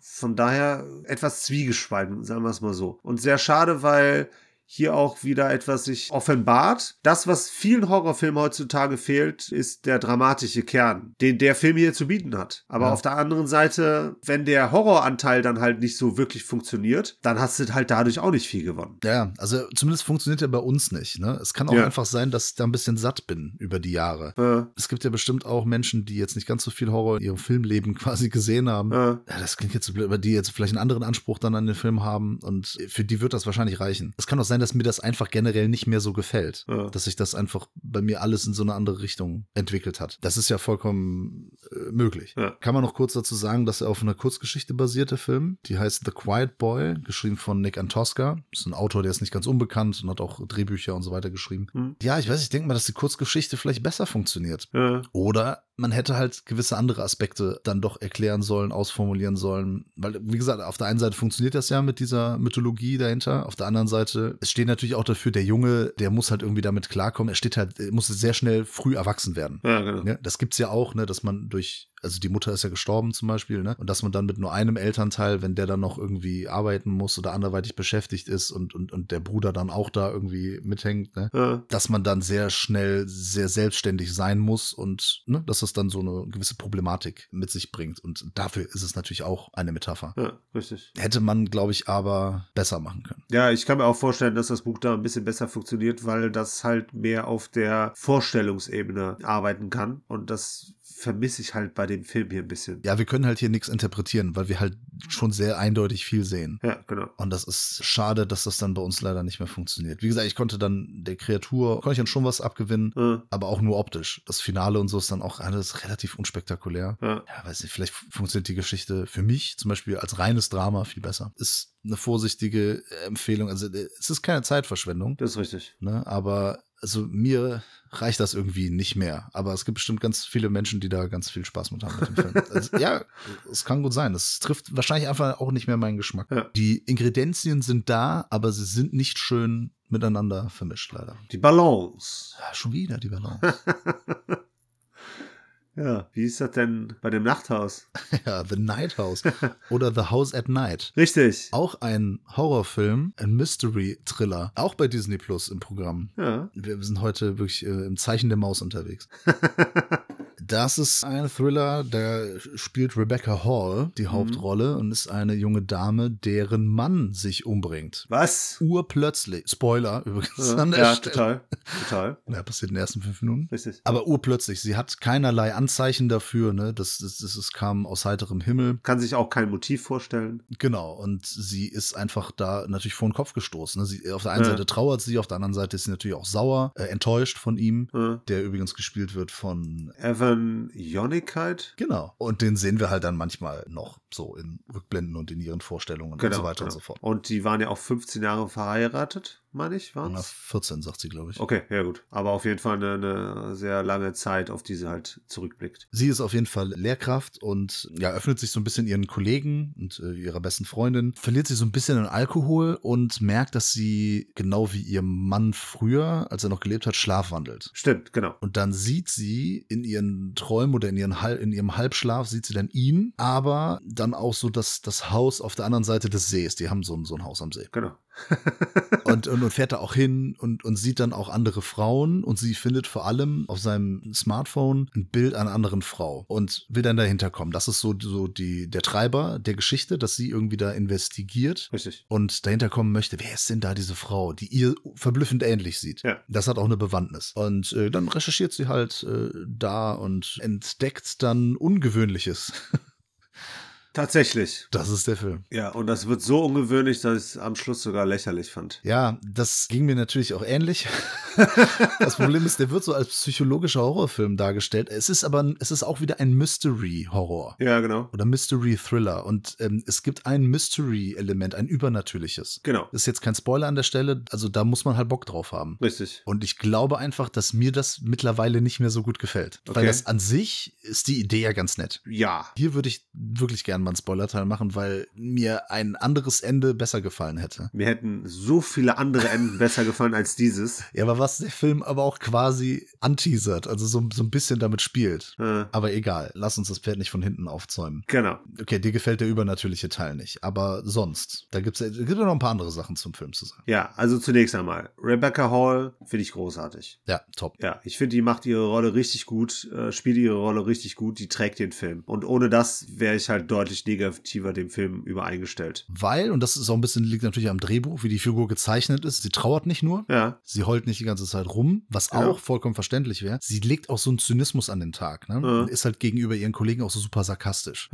Speaker 2: von daher etwas zwiegespalten, sagen wir es mal so. Und sehr schade, weil hier auch wieder etwas sich offenbart. Das, was vielen Horrorfilmen heutzutage fehlt, ist der dramatische Kern, den der Film hier zu bieten hat. Aber
Speaker 1: Ja.
Speaker 2: auf der anderen Seite, wenn der Horroranteil dann halt nicht so wirklich funktioniert, dann hast du halt dadurch auch nicht viel gewonnen.
Speaker 1: Ja, also zumindest funktioniert er bei uns nicht. Ne? Es kann auch
Speaker 2: Ja.
Speaker 1: einfach sein, dass ich da ein bisschen satt bin über die Jahre.
Speaker 2: Äh,
Speaker 1: Es gibt ja bestimmt auch Menschen, die jetzt nicht ganz so viel Horror in ihrem Filmleben quasi gesehen haben. Ja, das klingt jetzt so blöd, aber die jetzt vielleicht einen anderen Anspruch dann an den Film haben und für die wird das wahrscheinlich reichen. Es kann auch sein, dass mir das einfach generell nicht mehr so gefällt.
Speaker 2: Ja.
Speaker 1: Dass sich das einfach bei mir alles in so eine andere Richtung entwickelt hat. Das ist ja vollkommen äh, möglich.
Speaker 2: Ja.
Speaker 1: Kann man noch kurz dazu sagen, dass er auf einer Kurzgeschichte basiert, der Film. Die heißt The Quiet Boy, geschrieben von Nick Antosca. Das ist ein Autor, der ist nicht ganz unbekannt und hat auch Drehbücher und so weiter geschrieben.
Speaker 2: Hm.
Speaker 1: Ja, ich weiß, ich denke mal, dass die Kurzgeschichte vielleicht besser funktioniert.
Speaker 2: äh,
Speaker 1: Oder man hätte halt gewisse andere Aspekte dann doch erklären sollen, ausformulieren sollen. Weil, wie gesagt, auf der einen Seite funktioniert das ja mit dieser Mythologie dahinter. Auf der anderen Seite, es steht natürlich auch dafür, der Junge, der muss halt irgendwie damit klarkommen. Er steht halt, er muss sehr schnell früh erwachsen werden.
Speaker 2: ja, genau.
Speaker 1: Ne? Das gibt's ja auch, ne, dass man durch also die Mutter ist ja gestorben zum Beispiel, ne? Und dass man dann mit nur einem Elternteil, wenn der dann noch irgendwie arbeiten muss oder anderweitig beschäftigt ist und, und, und der Bruder dann auch da irgendwie mithängt, ne?
Speaker 2: Ja.
Speaker 1: Dass man dann sehr schnell sehr selbstständig sein muss und ne, dass das dann so eine gewisse Problematik mit sich bringt. Und dafür ist es natürlich auch eine Metapher.
Speaker 2: Ja, richtig.
Speaker 1: Hätte man, glaube ich, aber besser machen können.
Speaker 2: Ja, ich kann mir auch vorstellen, dass das Buch da ein bisschen besser funktioniert, weil das halt mehr auf der Vorstellungsebene arbeiten kann. Und das vermisse ich halt bei dem Film hier ein bisschen.
Speaker 1: Ja, wir können halt hier nichts interpretieren, weil wir halt schon sehr eindeutig viel sehen.
Speaker 2: Ja, genau.
Speaker 1: Und das ist schade, dass das dann bei uns leider nicht mehr funktioniert. Wie gesagt, ich konnte dann der Kreatur, konnte ich dann schon was abgewinnen,
Speaker 2: Ja,
Speaker 1: aber auch nur optisch. Das Finale und so ist dann auch alles relativ unspektakulär.
Speaker 2: ja.
Speaker 1: Ja, weiß nicht, vielleicht funktioniert die Geschichte für mich zum Beispiel als reines Drama viel besser. Ist eine vorsichtige Empfehlung. Also äh, es ist keine Zeitverschwendung,
Speaker 2: Das ist richtig.
Speaker 1: ne? aber also mir reicht das irgendwie nicht mehr. Aber es gibt bestimmt ganz viele Menschen, die da ganz viel Spaß mit haben mit dem Film. Also, ja, es kann gut sein. Das trifft wahrscheinlich einfach auch nicht mehr meinen Geschmack.
Speaker 2: Ja.
Speaker 1: Die Ingredienzien sind da, aber sie sind nicht schön miteinander vermischt, leider.
Speaker 2: Die Balance.
Speaker 1: Ja, schon wieder die Balance.
Speaker 2: Ja, wie ist das denn bei dem Nachthaus?
Speaker 1: ja, The Night House oder The House at Night.
Speaker 2: Richtig.
Speaker 1: Auch ein Horrorfilm, ein Mystery-Thriller, auch bei Disney Plus im Programm.
Speaker 2: Ja.
Speaker 1: Wir sind heute wirklich äh, im Zeichen der Maus unterwegs. Das ist ein Thriller, da spielt Rebecca Hall die Hauptrolle und ist eine junge Dame, deren Mann sich umbringt.
Speaker 2: Was?
Speaker 1: Urplötzlich. Spoiler übrigens
Speaker 2: Ja,
Speaker 1: an der
Speaker 2: ja
Speaker 1: Stelle.
Speaker 2: total. Total.
Speaker 1: Ja, passiert in den ersten fünf Minuten.
Speaker 2: Richtig.
Speaker 1: Aber urplötzlich, sie hat keinerlei Anzeichen dafür, ne? Das, das, das, das kam aus heiterem Himmel.
Speaker 2: Kann sich auch kein Motiv vorstellen.
Speaker 1: Genau, und sie ist einfach da natürlich vor den Kopf gestoßen. Ne? Sie, auf der einen
Speaker 2: Ja.
Speaker 1: Seite trauert sie, auf der anderen Seite ist sie natürlich auch sauer, äh, enttäuscht von ihm,
Speaker 2: Ja.
Speaker 1: der übrigens gespielt wird von.
Speaker 2: Evan Jonigkeit.
Speaker 1: Genau. Und den sehen wir halt dann manchmal noch so in Rückblenden und in ihren Vorstellungen und so weiter
Speaker 2: genau.
Speaker 1: und so fort.
Speaker 2: Und die waren ja auch 15 Jahre verheiratet, meine ich, waren es?
Speaker 1: 14, sagt sie, glaube ich.
Speaker 2: Okay, ja gut. Aber auf jeden Fall eine, eine sehr lange Zeit, auf die sie halt zurückblickt.
Speaker 1: Sie ist auf jeden Fall Lehrkraft und ja, öffnet sich so ein bisschen ihren Kollegen und äh, ihrer besten Freundin, verliert sich so ein bisschen an Alkohol und merkt, dass sie genau wie ihr Mann früher, als er noch gelebt hat, schlafwandelt.
Speaker 2: Stimmt, genau.
Speaker 1: Und dann sieht sie in ihren Träumen oder in, ihren, in ihrem Halbschlaf, sieht sie dann ihn, aber dann auch so das, das Haus auf der anderen Seite des Sees. Die haben so so ein Haus am See.
Speaker 2: Genau.
Speaker 1: Und, und, und fährt da auch hin und, und sieht dann auch andere Frauen und sie findet vor allem auf seinem Smartphone ein Bild einer anderen Frau und will dann dahinter kommen. Das ist so, so die, der Treiber der Geschichte, dass sie irgendwie da investigiert
Speaker 2: Richtig.
Speaker 1: und dahinter kommen möchte, wer ist denn da diese Frau, die ihr verblüffend ähnlich sieht.
Speaker 2: Ja.
Speaker 1: Das hat auch eine Bewandtnis. Und äh, dann recherchiert sie halt äh, da und entdeckt dann Ungewöhnliches.
Speaker 2: Tatsächlich.
Speaker 1: Das ist der Film.
Speaker 2: Ja, und das wird so ungewöhnlich, dass ich es am Schluss sogar lächerlich fand.
Speaker 1: Ja, das ging mir natürlich auch ähnlich. das Problem ist, der wird so als psychologischer Horrorfilm dargestellt. Es ist aber, es ist auch wieder ein Mystery-Horror.
Speaker 2: Ja, genau.
Speaker 1: Oder Mystery-Thriller. Und ähm, es gibt ein Mystery-Element, ein übernatürliches.
Speaker 2: Genau.
Speaker 1: Das ist jetzt kein Spoiler an der Stelle, also da muss man halt Bock drauf haben.
Speaker 2: Richtig.
Speaker 1: Und ich glaube einfach, dass mir das mittlerweile nicht mehr so gut gefällt. Weil
Speaker 2: Okay.
Speaker 1: das an sich ist die Idee ja ganz nett.
Speaker 2: Ja.
Speaker 1: Hier würde ich wirklich gerne mal einen Spoilerteil machen, weil mir ein anderes Ende besser gefallen hätte.
Speaker 2: Mir hätten so viele andere Enden besser gefallen als dieses.
Speaker 1: Ja, aber was der Film aber auch quasi anteasert, also so, so ein bisschen damit spielt.
Speaker 2: Äh,
Speaker 1: Aber egal, lass uns das Pferd nicht von hinten aufzäumen.
Speaker 2: genau.
Speaker 1: Okay, dir gefällt der übernatürliche Teil nicht, aber sonst, da gibt ja noch ein paar andere Sachen zum Film zu sagen.
Speaker 2: Ja, also zunächst einmal. Rebecca Hall finde ich großartig.
Speaker 1: Ja, top.
Speaker 2: Ja, ich finde, die macht ihre Rolle richtig gut, äh, spielt ihre Rolle richtig gut, die trägt den Film. Und ohne das wäre ich halt deutlich negativer dem Film übereingestellt.
Speaker 1: Weil, und das ist auch ein bisschen, liegt natürlich am Drehbuch, wie die Figur gezeichnet ist, sie trauert nicht nur,
Speaker 2: Ja,
Speaker 1: sie heult nicht die ganze Zeit rum, was
Speaker 2: Ja.
Speaker 1: auch vollkommen verständlich wäre. Sie legt auch so einen Zynismus an den Tag, ne?
Speaker 2: Ja.
Speaker 1: Und Ist halt gegenüber ihren Kollegen auch so super sarkastisch.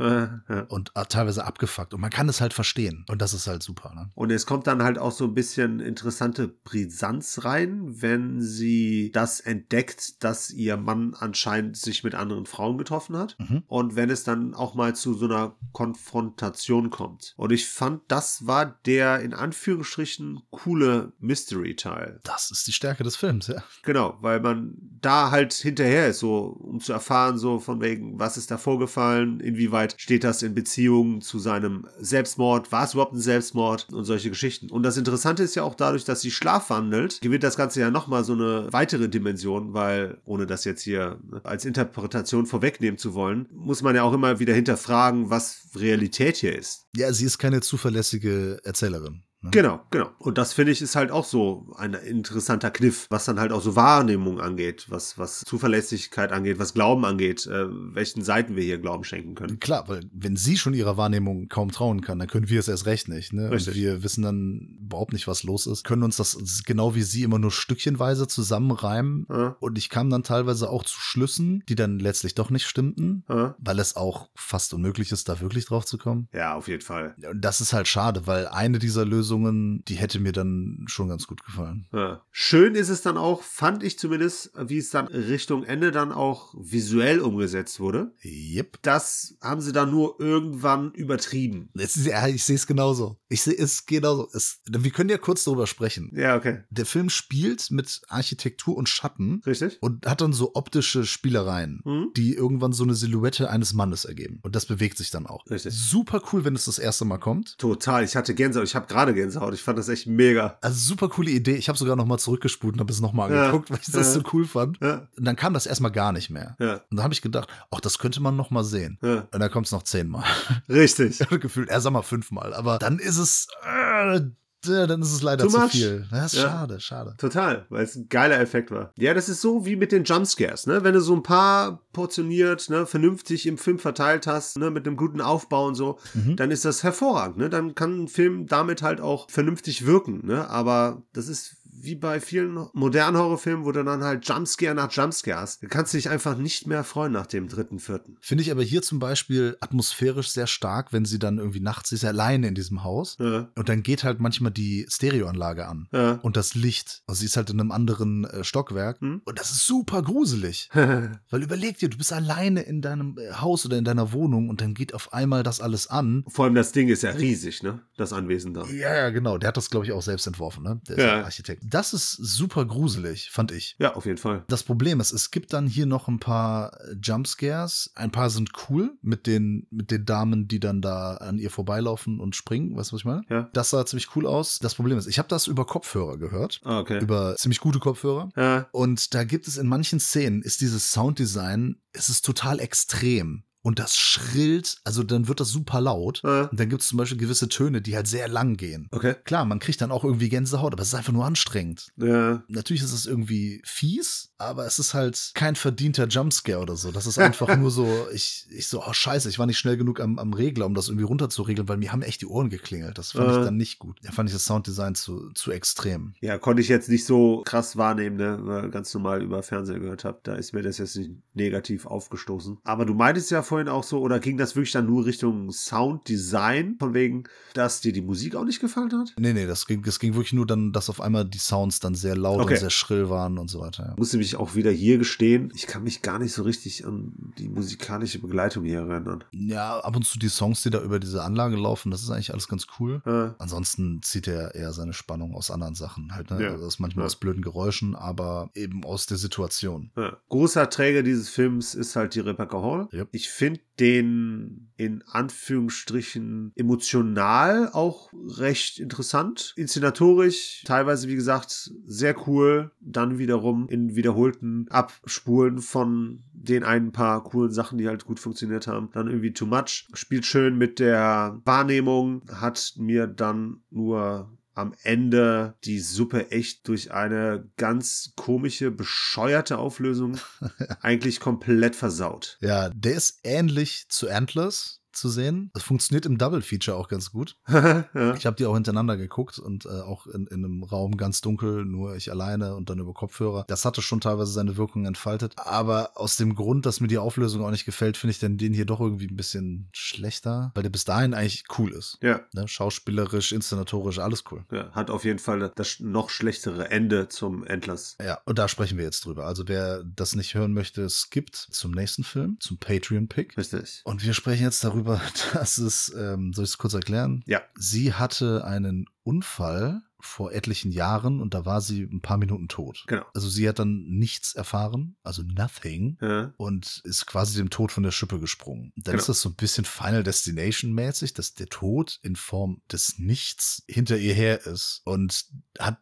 Speaker 1: Und äh, teilweise abgefuckt. Und man kann es halt verstehen. Und das ist halt super, ne?
Speaker 2: Und es kommt dann halt auch so ein bisschen interessante Brisanz rein, wenn sie das entdeckt, dass ihr Mann anscheinend sich mit anderen Frauen getroffen hat.
Speaker 1: Mhm.
Speaker 2: Und wenn es dann auch mal zu so einer Konfrontation kommt. Und ich fand, das war der in Anführungsstrichen coole Mystery-Teil.
Speaker 1: Das ist die Stärke des des Films, ja.
Speaker 2: Genau, weil man da halt hinterher ist, so um zu erfahren, so von wegen, was ist da vorgefallen, inwieweit steht das in Beziehung zu seinem Selbstmord, war es überhaupt ein Selbstmord und solche Geschichten. Und das Interessante ist ja auch dadurch, dass sie schlafwandelt, gewinnt das Ganze ja nochmal so eine weitere Dimension, weil, ohne das jetzt hier ne, als Interpretation vorwegnehmen zu wollen, muss man ja auch immer wieder hinterfragen, was Realität hier ist.
Speaker 1: Ja, sie ist keine zuverlässige Erzählerin. Ne?
Speaker 2: Genau, genau. Und das finde ich ist halt auch so ein interessanter Kniff, was dann halt auch so Wahrnehmung angeht, was, was Zuverlässigkeit angeht, was Glauben angeht, äh, welchen Seiten wir hier Glauben schenken können.
Speaker 1: Klar, weil wenn sie schon ihrer Wahrnehmung kaum trauen kann, dann können wir es erst recht nicht. Ne?
Speaker 2: Richtig.
Speaker 1: Und wir wissen dann überhaupt nicht, was los ist, können uns das genau wie sie immer nur stückchenweise zusammenreimen.
Speaker 2: Ja.
Speaker 1: Und ich kam dann teilweise auch zu Schlüssen, die dann letztlich doch nicht stimmten,
Speaker 2: Ja.
Speaker 1: weil es auch fast unmöglich ist, da wirklich drauf zu kommen.
Speaker 2: Ja, auf jeden Fall.
Speaker 1: Und das ist halt schade, weil eine dieser Lösungen, die hätte mir dann schon ganz gut gefallen.
Speaker 2: Ja. Schön ist es dann auch, fand ich zumindest, wie es dann Richtung Ende dann auch visuell umgesetzt wurde.
Speaker 1: Yep.
Speaker 2: Das haben sie dann nur irgendwann übertrieben.
Speaker 1: Es ist, ja, ich sehe es genauso. Ich sehe es genauso. Es, wir können ja kurz darüber sprechen.
Speaker 2: Ja, okay.
Speaker 1: Der Film spielt mit Architektur und Schatten
Speaker 2: Richtig?
Speaker 1: und hat dann so optische Spielereien,
Speaker 2: Hm?
Speaker 1: die irgendwann so eine Silhouette eines Mannes ergeben. Und das bewegt sich dann auch.
Speaker 2: Richtig.
Speaker 1: Super cool, wenn es das erste Mal kommt.
Speaker 2: Total. Ich hatte Gänsehaut. Ich habe gerade Gänsehaut. Ich fand das echt mega.
Speaker 1: Also super coole Idee. Ich habe sogar noch mal zurückgespult und habe es noch mal
Speaker 2: Ja.
Speaker 1: angeguckt, weil ich das
Speaker 2: Ja.
Speaker 1: so cool fand.
Speaker 2: Ja,
Speaker 1: Und dann kam das erstmal gar nicht mehr. Und dann habe ich gedacht, ach, das könnte man noch mal sehen. Und dann kommt es noch zehnmal.
Speaker 2: Richtig.
Speaker 1: Gefühlt, er sag mal fünfmal. Aber dann ist es, äh, dann ist es leider zu viel. Das ist
Speaker 2: Ja.
Speaker 1: schade, schade.
Speaker 2: Total, weil es ein geiler Effekt war. Ja, das ist so wie mit den Jumpscares, ne? Wenn du so ein paar portioniert, ne, vernünftig im Film verteilt hast, ne, mit einem guten Aufbau und so,
Speaker 1: Mhm.
Speaker 2: dann ist das hervorragend, ne? Dann kann ein Film damit halt auch vernünftig wirken, ne? Aber das ist wie bei vielen modernen Horrorfilmen, wo du dann halt Jumpscare nach Jumpscare hast. Da kannst du dich einfach nicht mehr freuen nach dem dritten, vierten.
Speaker 1: Finde ich aber hier zum Beispiel atmosphärisch sehr stark, wenn sie dann irgendwie nachts ist alleine in diesem Haus.
Speaker 2: Ja,
Speaker 1: Und dann geht halt manchmal die Stereoanlage an.
Speaker 2: ja.
Speaker 1: Und das Licht. Also sie ist halt in einem anderen äh, Stockwerk.
Speaker 2: Hm?
Speaker 1: Und das ist super gruselig. Weil überleg dir, du bist alleine in deinem äh, Haus oder in deiner Wohnung und dann geht auf einmal das alles an.
Speaker 2: Vor allem das Ding ist ja riesig, ne? Das Anwesen da.
Speaker 1: Ja, ja, genau. Der hat das, glaube ich, auch selbst entworfen, ne? Der ist
Speaker 2: ja
Speaker 1: Architekt. Das ist super gruselig, fand ich.
Speaker 2: Ja, auf jeden Fall.
Speaker 1: Das Problem ist, es gibt dann hier noch ein paar Jumpscares. Ein paar sind cool mit den, mit den Damen, die dann da an ihr vorbeilaufen und springen. Weißt du, was ich meine?
Speaker 2: Ja.
Speaker 1: Das sah ziemlich cool aus. Das Problem ist, ich habe das über Kopfhörer gehört.
Speaker 2: Ah, okay.
Speaker 1: Über ziemlich gute Kopfhörer.
Speaker 2: Ja,
Speaker 1: Und da gibt es in manchen Szenen, ist dieses Sounddesign, es ist total extrem. Und das schrillt, also dann wird das super laut.
Speaker 2: ja.
Speaker 1: Und dann gibt es zum Beispiel gewisse Töne, die halt sehr lang gehen.
Speaker 2: Okay.
Speaker 1: Klar, man kriegt dann auch irgendwie Gänsehaut, aber es ist einfach nur anstrengend.
Speaker 2: Ja.
Speaker 1: Natürlich ist es irgendwie fies, aber es ist halt kein verdienter Jumpscare oder so. Das ist einfach nur so, ich, ich so, oh scheiße, ich war nicht schnell genug am, am Regler, um das irgendwie runterzuregeln, weil mir haben echt die Ohren geklingelt. Das fand
Speaker 2: Äh.
Speaker 1: ich dann nicht gut. Da fand ich das Sounddesign zu, zu extrem.
Speaker 2: Ja, konnte ich jetzt nicht so krass wahrnehmen, ne, weil ganz normal über Fernseher gehört habe. Da ist mir das jetzt nicht negativ aufgestoßen. Aber du meintest ja vorhin auch so, oder ging das wirklich dann nur Richtung Sounddesign, von wegen, dass dir die Musik auch nicht gefallen hat?
Speaker 1: Nee, nee, das ging, das ging wirklich nur dann, dass auf einmal die Sounds dann sehr laut
Speaker 2: Okay.
Speaker 1: und sehr schrill waren und so weiter. Ja.
Speaker 2: Musste mich auch wieder hier gestehen. Ich kann mich gar nicht so richtig an die musikalische Begleitung hier erinnern.
Speaker 1: ja, ab und zu die Songs, die da über diese Anlage laufen, das ist eigentlich alles ganz cool.
Speaker 2: Äh,
Speaker 1: Ansonsten zieht er eher seine Spannung aus anderen Sachen halt, ne?
Speaker 2: Ja.
Speaker 1: Also manchmal
Speaker 2: Ja.
Speaker 1: aus blöden Geräuschen, aber eben aus der Situation.
Speaker 2: Ja. Großer Träger dieses Films ist halt die Rebecca Hall. Ich finde den in Anführungsstrichen emotional auch recht interessant. Inszenatorisch, teilweise wie gesagt, sehr cool. Dann wiederum in wiederholten Abspulen von den ein paar coolen Sachen, die halt gut funktioniert haben. Dann irgendwie Too Much. Spielt schön mit der Wahrnehmung, hat mir dann nur am Ende die Suppe echt durch eine ganz komische, bescheuerte Auflösung eigentlich komplett versaut.
Speaker 1: Ja, der ist ähnlich zu Antlers zu sehen. Das funktioniert im Double Feature auch ganz gut.
Speaker 2: ja.
Speaker 1: Ich habe die auch hintereinander geguckt und äh, auch in, in einem Raum ganz dunkel, nur ich alleine und dann über Kopfhörer. Das hatte schon teilweise seine Wirkung entfaltet. Aber aus dem Grund, dass mir die Auflösung auch nicht gefällt, finde ich dann den hier doch irgendwie ein bisschen schlechter, weil der bis dahin eigentlich cool ist.
Speaker 2: ja.
Speaker 1: Ne? Schauspielerisch, inszenatorisch, alles cool.
Speaker 2: Ja, hat auf jeden Fall das noch schlechtere Ende zum Endless.
Speaker 1: Ja, und da sprechen wir jetzt drüber. Also wer das nicht hören möchte, skippt zum nächsten Film, zum Patreon-Pick.
Speaker 2: Richtig.
Speaker 1: Und wir sprechen jetzt darüber, dass es, ähm, soll ich es kurz erklären?
Speaker 2: Ja.
Speaker 1: Sie hatte einen Unfall vor etlichen Jahren und da war sie ein paar Minuten tot.
Speaker 2: Genau.
Speaker 1: Also sie hat dann nichts erfahren, also nothing,
Speaker 2: Ja.
Speaker 1: und ist quasi dem Tod von der Schippe gesprungen. Dann
Speaker 2: Genau.
Speaker 1: ist das so ein bisschen Final Destination mäßig, dass der Tod in Form des Nichts hinter ihr her ist und hat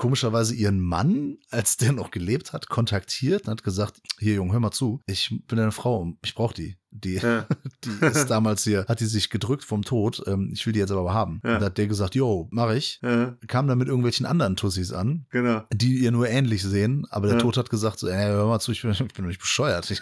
Speaker 1: komischerweise ihren Mann, als der noch gelebt hat, kontaktiert und hat gesagt, hier Junge, hör mal zu, ich bin deine Frau, ich brauche die. Die,
Speaker 2: Ja.
Speaker 1: die ist damals hier, hat die sich gedrückt vom Tod, ähm, ich will die jetzt aber haben.
Speaker 2: Ja.
Speaker 1: Und da hat der gesagt, yo, mach ich.
Speaker 2: Ja.
Speaker 1: Kam dann mit irgendwelchen anderen Tussis an,
Speaker 2: Genau.
Speaker 1: die ihr nur ähnlich sehen, aber der
Speaker 2: Ja.
Speaker 1: Tod hat gesagt, so, ey, hör mal zu, ich bin, ich bin nicht bescheuert.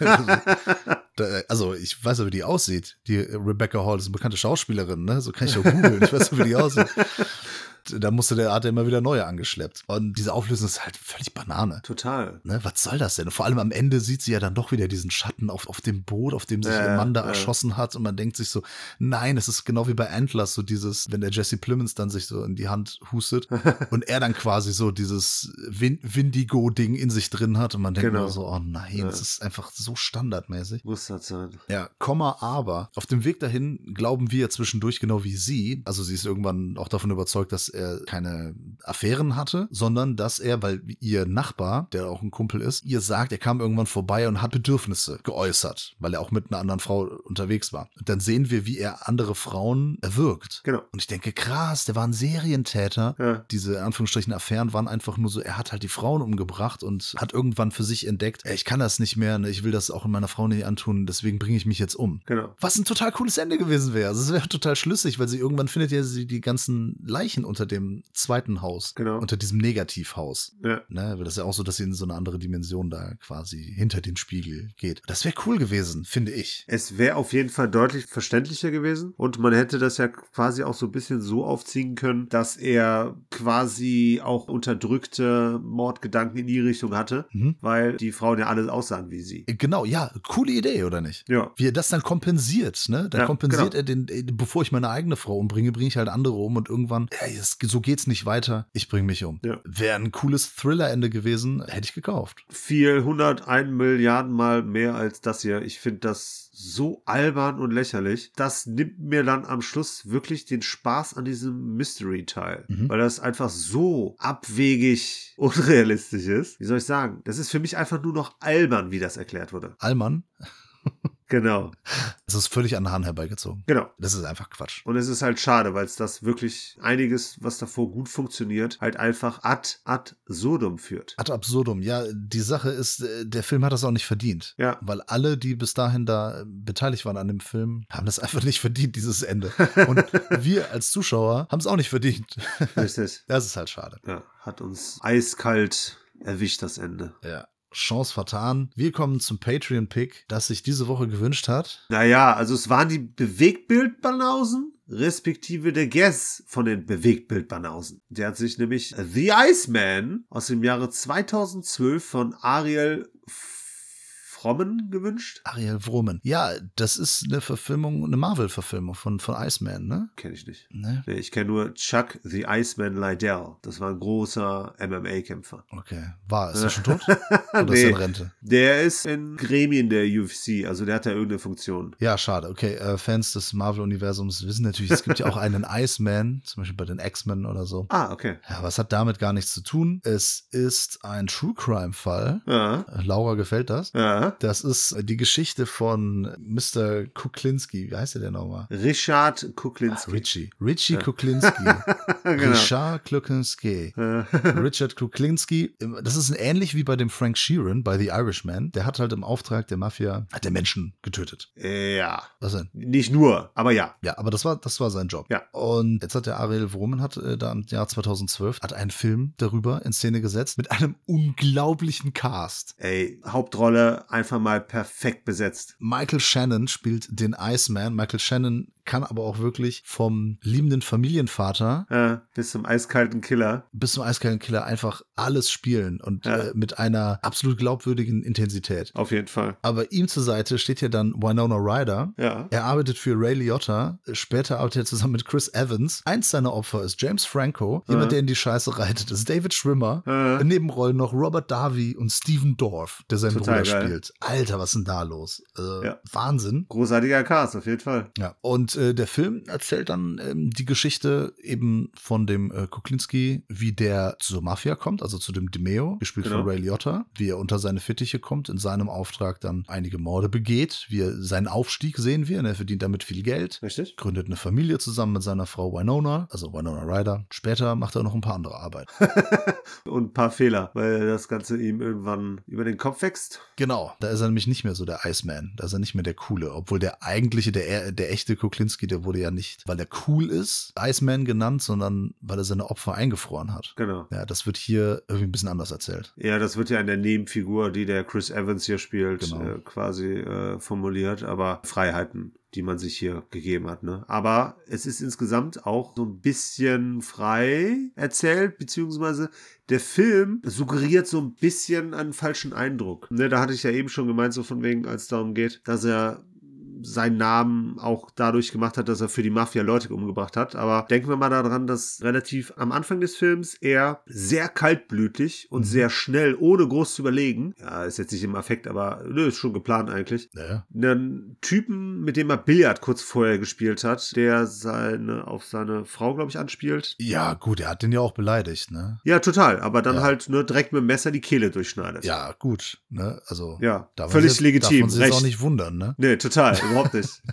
Speaker 1: Also, ich weiß ja, wie die aussieht. Die Rebecca Hall ist eine bekannte Schauspielerin, ne? So kann ich doch googeln. Ich weiß ja, wie die aussieht. Da musste der Art immer wieder neue angeschleppt. Und diese Auflösung ist halt völlig Banane.
Speaker 2: Total.
Speaker 1: Ne, was soll das denn? Und vor allem am Ende sieht sie ja dann doch wieder diesen Schatten auf, auf dem Boot, auf dem sich
Speaker 2: Ja,
Speaker 1: ihr Mann da
Speaker 2: ja.
Speaker 1: erschossen hat. Und man denkt sich so, nein, es ist genau wie bei Antlers, so dieses, wenn der Jesse Plemons dann sich so in die Hand hustet und er dann quasi so dieses Win Windigo-Ding in sich drin hat. Und man denkt
Speaker 2: Genau.
Speaker 1: so, oh nein,
Speaker 2: Ja.
Speaker 1: das ist einfach so standardmäßig.
Speaker 2: Muss das sein.
Speaker 1: Ja, Komma, aber auf dem Weg dahin glauben wir zwischendurch genau wie sie. Also sie ist irgendwann auch davon überzeugt, dass er keine Affären hatte, sondern dass er, weil ihr Nachbar, der auch ein Kumpel ist, ihr sagt, er kam irgendwann vorbei und hat Bedürfnisse geäußert, weil er auch mit einer anderen Frau unterwegs war. Und dann sehen wir, wie er andere Frauen erwürgt.
Speaker 2: Genau.
Speaker 1: Und ich denke, krass, der war ein Serientäter.
Speaker 2: Ja.
Speaker 1: Diese in Anführungsstrichen Affären waren einfach nur so, er hat halt die Frauen umgebracht und hat irgendwann für sich entdeckt, ey, ich kann das nicht mehr, ne, ich will das auch in meiner Frau nicht antun, deswegen bringe ich mich jetzt um.
Speaker 2: Genau.
Speaker 1: Was ein total cooles Ende gewesen wäre. Also es wäre total schlüssig, weil sie irgendwann findet ja sie die ganzen Leichen unter dem zweiten Haus.
Speaker 2: Genau.
Speaker 1: Unter diesem Negativhaus.
Speaker 2: Ja.
Speaker 1: Ne, weil das ist ja auch so, dass sie in so eine andere Dimension da quasi hinter den Spiegel geht. Das wäre cool gewesen, finde ich.
Speaker 2: Es wäre auf jeden Fall deutlich verständlicher gewesen und man hätte das ja quasi auch so ein bisschen so aufziehen können, dass er quasi auch unterdrückte Mordgedanken in die Richtung hatte,
Speaker 1: Mhm.
Speaker 2: weil die Frauen ja alle aussahen wie sie.
Speaker 1: Genau, ja, coole Idee, oder nicht?
Speaker 2: Ja.
Speaker 1: Wie er das dann kompensiert, ne? Da
Speaker 2: Ja,
Speaker 1: kompensiert
Speaker 2: genau.
Speaker 1: er den, ey, bevor ich meine eigene Frau umbringe, bringe ich halt andere um und irgendwann, ey, es, so geht's nicht weiter, ich bringe mich um.
Speaker 2: Ja.
Speaker 1: Wäre ein cooles Thriller-Ende gewesen, hätte ich gekauft.
Speaker 2: Viel 101 Milliarden Mal mehr als das hier. Ich finde das so albern und lächerlich. Das nimmt mir dann am Schluss wirklich den Spaß an diesem Mystery-Teil.
Speaker 1: Mhm.
Speaker 2: Weil das einfach so abwegig unrealistisch ist. Wie soll ich sagen? Das ist für mich einfach nur noch albern, wie das erklärt wurde.
Speaker 1: Allmann,
Speaker 2: Genau.
Speaker 1: es ist völlig an den Haaren herbeigezogen.
Speaker 2: Genau.
Speaker 1: Das ist einfach Quatsch.
Speaker 2: Und es ist halt schade, weil es das wirklich einiges, was davor gut funktioniert, halt einfach ad sodum führt.
Speaker 1: Ad absurdum. Ja, die Sache ist, äh, der Film hat das auch nicht verdient.
Speaker 2: Ja.
Speaker 1: Weil alle, die bis dahin da äh, beteiligt waren an dem Film, haben das einfach nicht verdient, dieses Ende. Und wir als Zuschauer haben es auch nicht verdient.
Speaker 2: Richtig.
Speaker 1: Das ist halt schade.
Speaker 2: Ja, hat uns eiskalt erwischt, das Ende.
Speaker 1: Ja. Chance vertan. Wir kommen zum Patreon-Pick, das sich diese Woche gewünscht hat.
Speaker 2: Naja, also es waren die Bewegtbildbanausen, respektive der Guess von den Bewegtbildbanausen. Der hat sich nämlich The Iceman aus dem Jahre 2012 von Ariel Frommen gewünscht.
Speaker 1: Ariel Wromen. Ja, das ist eine Verfilmung, eine Marvel-Verfilmung von, von Iceman, ne?
Speaker 2: Kenne ich nicht.
Speaker 1: Ne?
Speaker 2: Nee, ich kenne nur Chuck the Iceman Liddell. Das war ein großer MMA-Kämpfer.
Speaker 1: Okay. War, ist er schon tot? Oder ist
Speaker 2: Nee.
Speaker 1: er in Rente?
Speaker 2: Der ist in Gremien der UFC, also der hat da irgendeine Funktion.
Speaker 1: Ja, schade. Okay, äh, Fans des Marvel-Universums wissen natürlich, es gibt ja auch einen Iceman, zum Beispiel bei den X-Men oder so.
Speaker 2: Ah, okay.
Speaker 1: Ja, aber es hat damit gar nichts zu tun. Es ist ein True Crime-Fall.
Speaker 2: Ja,
Speaker 1: Laura gefällt das.
Speaker 2: ja.
Speaker 1: Das ist die Geschichte von Mr. Kuklinski. Wie heißt der denn nochmal?
Speaker 2: Richard
Speaker 1: Ah,
Speaker 2: Kuklinski.
Speaker 1: Richie. Richie Kuklinski.
Speaker 2: genau.
Speaker 1: Richard Kuklinski.
Speaker 2: Äh,
Speaker 1: Richard Kuklinski. Das ist ähnlich wie bei dem Frank Sheeran bei The Irishman. Der hat halt im Auftrag der Mafia, hat der Menschen getötet.
Speaker 2: ja,
Speaker 1: Was denn?
Speaker 2: nicht nur, aber ja.
Speaker 1: Ja, aber das war, das war sein Job.
Speaker 2: Ja.
Speaker 1: Und jetzt hat der Ariel Wromen hat äh, da im Jahr 2012 hat einen Film darüber in Szene gesetzt mit einem unglaublichen Cast.
Speaker 2: Ey, Hauptrolle einfach mal perfekt besetzt.
Speaker 1: Michael Shannon spielt den Iceman. Michael Shannon kann aber auch wirklich vom liebenden Familienvater
Speaker 2: Äh, bis zum eiskalten Killer.
Speaker 1: bis zum eiskalten Killer einfach alles spielen und
Speaker 2: Ja.
Speaker 1: äh, mit einer absolut glaubwürdigen Intensität.
Speaker 2: Auf jeden Fall.
Speaker 1: Aber ihm zur Seite steht ja dann Winona Ryder.
Speaker 2: Ja.
Speaker 1: Er arbeitet für Ray Liotta, später arbeitet er zusammen mit Chris Evans. Eins seiner Opfer ist James Franco, jemand,
Speaker 2: Ja.
Speaker 1: der in die Scheiße reitet, ist David Schwimmer. Nebenrollen noch Robert Darby und Steven Dorff, der seinen
Speaker 2: Total
Speaker 1: Bruder
Speaker 2: geil.
Speaker 1: spielt. Alter, was ist denn da los? Also,
Speaker 2: Ja.
Speaker 1: Wahnsinn.
Speaker 2: Großartiger Cast, auf jeden Fall.
Speaker 1: Ja, und äh, der Film erzählt dann ähm, die Geschichte eben von dem äh, Kuklinski, wie der zur Mafia kommt, also zu dem Demeo, gespielt
Speaker 2: Genau.
Speaker 1: von Ray Liotta, wie er unter seine Fittiche kommt, in seinem Auftrag dann einige Morde begeht, wie er seinen Aufstieg sehen wir, und er verdient damit viel Geld,
Speaker 2: Richtig?
Speaker 1: gründet eine Familie zusammen mit seiner Frau Winona, also Winona Ryder. Später macht er noch ein paar andere Arbeit.
Speaker 2: Und ein paar Fehler, weil das Ganze ihm irgendwann über den Kopf wächst.
Speaker 1: Genau, da ist er nämlich nicht mehr so der Iceman, da ist er nicht mehr der Coole, obwohl der eigentliche, der, der echte Kuklinski, der wurde ja nicht, weil er cool ist, Iceman genannt, sondern weil er seine Opfer eingefroren hat.
Speaker 2: Genau.
Speaker 1: Ja, das wird hier irgendwie ein bisschen anders erzählt.
Speaker 2: Ja, das wird ja in der Nebenfigur, die der Chris Evans hier spielt,
Speaker 1: Genau.
Speaker 2: äh, quasi äh, formuliert, aber Freiheiten, die man sich hier gegeben hat. Ne? Aber es ist insgesamt auch so ein bisschen frei erzählt, beziehungsweise der Film suggeriert so ein bisschen einen falschen Eindruck. Ne, da hatte ich ja eben schon gemeint, so von wegen, als es darum geht, dass er seinen Namen auch dadurch gemacht hat, dass er für die Mafia Leute umgebracht hat. Aber denken wir mal daran, dass relativ am Anfang des Films er sehr kaltblütig und
Speaker 1: Mhm.
Speaker 2: sehr schnell, ohne groß zu überlegen, ja, ist jetzt nicht im Affekt, aber nö, ist schon geplant eigentlich,
Speaker 1: Naja.
Speaker 2: einen Typen, mit dem er Billard kurz vorher gespielt hat, der seine, auf seine Frau, glaube ich, anspielt.
Speaker 1: Ja, gut, er hat den ja auch beleidigt, ne?
Speaker 2: Ja, total, aber dann
Speaker 1: Ja.
Speaker 2: halt nur direkt mit dem Messer die Kehle durchschneidet.
Speaker 1: Ja, gut, ne? Also,
Speaker 2: Ja, völlig
Speaker 1: sich-
Speaker 2: legitim,
Speaker 1: Darf man sich jetzt auch nicht wundern, ne?
Speaker 2: Nee, total, überhaupt nicht.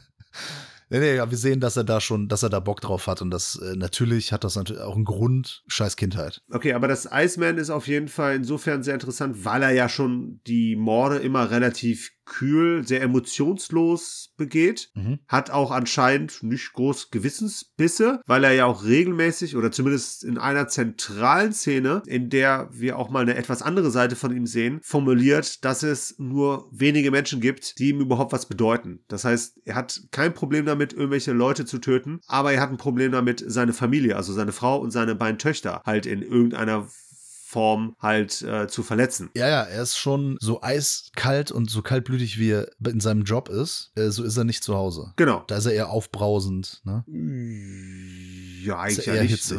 Speaker 1: Nee, nee, ja, wir sehen, dass er da schon, dass er da Bock drauf hat und das, äh, natürlich hat das natürlich auch einen Grund, scheiß Kindheit.
Speaker 2: Okay, aber das Iceman ist auf jeden Fall insofern sehr interessant, weil er ja schon die Morde immer relativ kühl, sehr emotionslos begeht.
Speaker 1: Mhm.
Speaker 2: Hat auch anscheinend nicht groß Gewissensbisse, weil er ja auch regelmäßig oder zumindest in einer zentralen Szene, in der wir auch mal eine etwas andere Seite von ihm sehen, formuliert, dass es nur wenige Menschen gibt, die ihm überhaupt was bedeuten. Das heißt, er hat kein Problem damit, irgendwelche Leute zu töten, aber er hat ein Problem damit, seine Familie, also seine Frau und seine beiden Töchter halt in irgendeiner Form halt äh, zu verletzen.
Speaker 1: Ja, ja, er ist schon so eiskalt und so kaltblütig, wie er in seinem Job ist, äh, so ist er nicht zu Hause.
Speaker 2: Genau.
Speaker 1: Da ist er eher aufbrausend, ne?
Speaker 2: Ja,
Speaker 1: Ist
Speaker 2: eigentlich
Speaker 1: er
Speaker 2: ja
Speaker 1: eher
Speaker 2: nicht. Ne?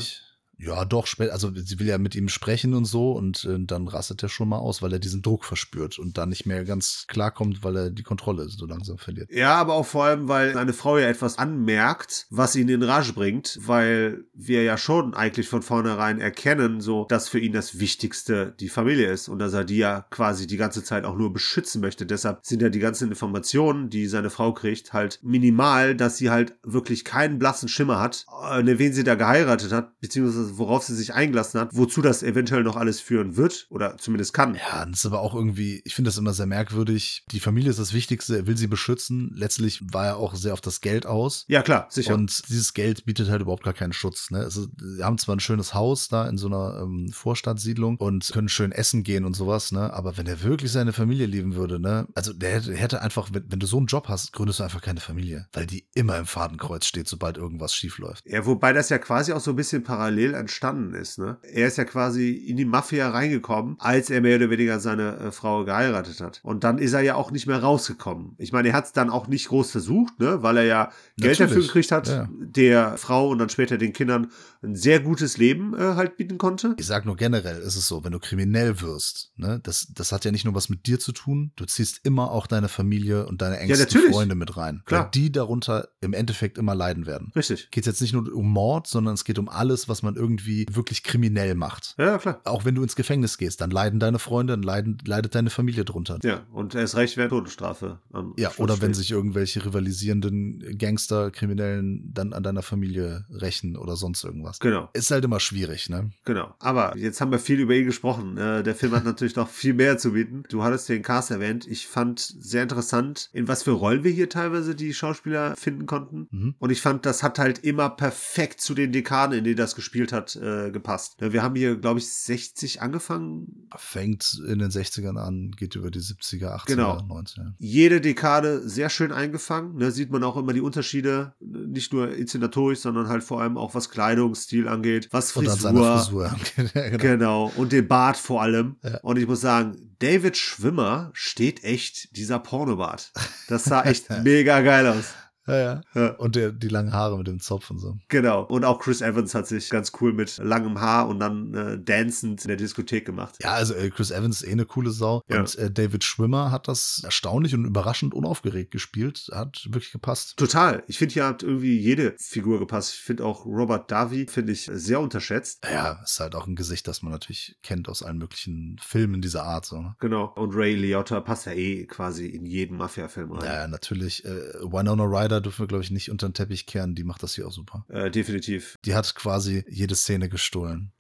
Speaker 1: Ja, doch, spät, also sie will ja mit ihm sprechen und so und äh, dann rastet er schon mal aus, weil er diesen Druck verspürt und dann nicht mehr ganz klarkommt, weil er die Kontrolle so langsam verliert.
Speaker 2: Ja, aber auch vor allem, weil seine Frau ja etwas anmerkt, was ihn in Rage bringt, weil wir ja schon eigentlich von vornherein erkennen, so, dass für ihn das Wichtigste die Familie ist und dass er die ja quasi die ganze Zeit auch nur beschützen möchte. Deshalb sind ja die ganzen Informationen, die seine Frau kriegt, halt minimal, dass sie halt wirklich keinen blassen Schimmer hat, äh, wen sie da geheiratet hat, beziehungsweise worauf sie sich eingelassen hat, wozu das eventuell noch alles führen wird oder zumindest kann.
Speaker 1: Ja, das ist aber auch irgendwie, ich finde das immer sehr merkwürdig. Die Familie ist das Wichtigste, er will sie beschützen. Letztlich war er auch sehr auf das Geld aus.
Speaker 2: Ja, klar, sicher.
Speaker 1: Und dieses Geld bietet halt überhaupt gar keinen Schutz. Ne? Also, sie haben zwar ein schönes Haus da in so einer ähm, Vorstadtsiedlung und können schön essen gehen und sowas, ne? Aber wenn er wirklich seine Familie lieben würde, ne? Also der hätte, hätte einfach, wenn, wenn du so einen Job hast, gründest du einfach keine Familie. Weil die immer im Fadenkreuz steht, sobald irgendwas schief läuft.
Speaker 2: Ja, wobei das ja quasi auch so ein bisschen parallel entstanden ist, ne? Er ist ja quasi in die Mafia reingekommen, als er mehr oder weniger seine äh, Frau geheiratet hat. Und dann ist er ja auch nicht mehr rausgekommen. Ich meine, er hat es dann auch nicht groß versucht, ne? Weil er ja Geld
Speaker 1: Natürlich,
Speaker 2: dafür gekriegt hat,
Speaker 1: ja.
Speaker 2: der Frau und dann später den Kindern ein sehr gutes Leben äh, halt bieten konnte.
Speaker 1: Ich sag nur generell ist es so, wenn du kriminell wirst, ne, das, das hat ja nicht nur was mit dir zu tun, du ziehst immer auch deine Familie und deine engsten
Speaker 2: natürlich.
Speaker 1: Freunde mit rein.
Speaker 2: Klar.
Speaker 1: Weil die darunter im Endeffekt immer leiden werden.
Speaker 2: Richtig.
Speaker 1: Geht jetzt nicht nur um Mord, sondern es geht um alles, was man irgendwie wirklich kriminell macht.
Speaker 2: Ja, klar.
Speaker 1: Auch wenn du ins Gefängnis gehst, dann leiden deine Freunde, dann leiden, leidet deine Familie drunter.
Speaker 2: Ja, und erst recht wäre Todesstrafe.
Speaker 1: Ja,
Speaker 2: Schluss
Speaker 1: oder wenn
Speaker 2: steht.
Speaker 1: sich irgendwelche rivalisierenden Gangster, Kriminellen dann an deiner Familie rächen oder sonst irgendwas.
Speaker 2: Genau.
Speaker 1: Ist halt immer schwierig, ne?
Speaker 2: Genau. Aber jetzt haben wir viel über ihn gesprochen. Äh, der Film hat natürlich noch viel mehr zu bieten. Du hattest den Cast erwähnt. Ich fand sehr interessant, in was für Rollen wir hier teilweise die Schauspieler finden konnten.
Speaker 1: Mhm.
Speaker 2: Und ich fand, das hat halt immer perfekt zu den Dekaden, in denen das gespielt hat, äh, gepasst. Ja, Wir haben hier, glaube ich, 60 angefangen.
Speaker 1: Fängt in den 60ern an, geht über die 70er, 80er,
Speaker 2: Genau.
Speaker 1: 90er.
Speaker 2: Jede Dekade sehr schön eingefangen. Ne, sieht man auch immer die Unterschiede, nicht nur inszenatorisch, sondern halt vor allem auch was Kleidungsstil angeht, was
Speaker 1: Und
Speaker 2: Frisur,
Speaker 1: seiner Frisur. Ja, genau.
Speaker 2: Genau, und den Bart vor allem.
Speaker 1: Ja.
Speaker 2: Und ich muss sagen, David Schwimmer steht echt dieser Pornobart. Das sah echt mega geil aus.
Speaker 1: Ja, ja.
Speaker 2: Ja.
Speaker 1: Und der, die langen Haare mit dem Zopf und so.
Speaker 2: Genau. Und auch Chris Evans hat sich ganz cool mit langem Haar und dann äh, dancend in der Diskothek gemacht.
Speaker 1: Ja, also äh, Chris Evans ist eh eine coole Sau.
Speaker 2: Ja.
Speaker 1: Und äh, David Schwimmer hat das erstaunlich und überraschend unaufgeregt gespielt. Hat wirklich gepasst.
Speaker 2: Total. Ich finde, hier hat irgendwie jede Figur gepasst. Ich finde auch Robert Davi, finde ich, sehr unterschätzt.
Speaker 1: Ja, ist halt auch ein Gesicht, das man natürlich kennt aus allen möglichen Filmen dieser Art. So, ne?
Speaker 2: Genau. Und Ray Liotta passt ja eh quasi in jeden Mafia-Film rein.
Speaker 1: Ja, natürlich. Äh, Winona Ryder dürfen wir, glaube ich, nicht unter den Teppich kehren. Die macht das hier auch super.
Speaker 2: Äh, definitiv.
Speaker 1: Die hat quasi jede Szene gestohlen.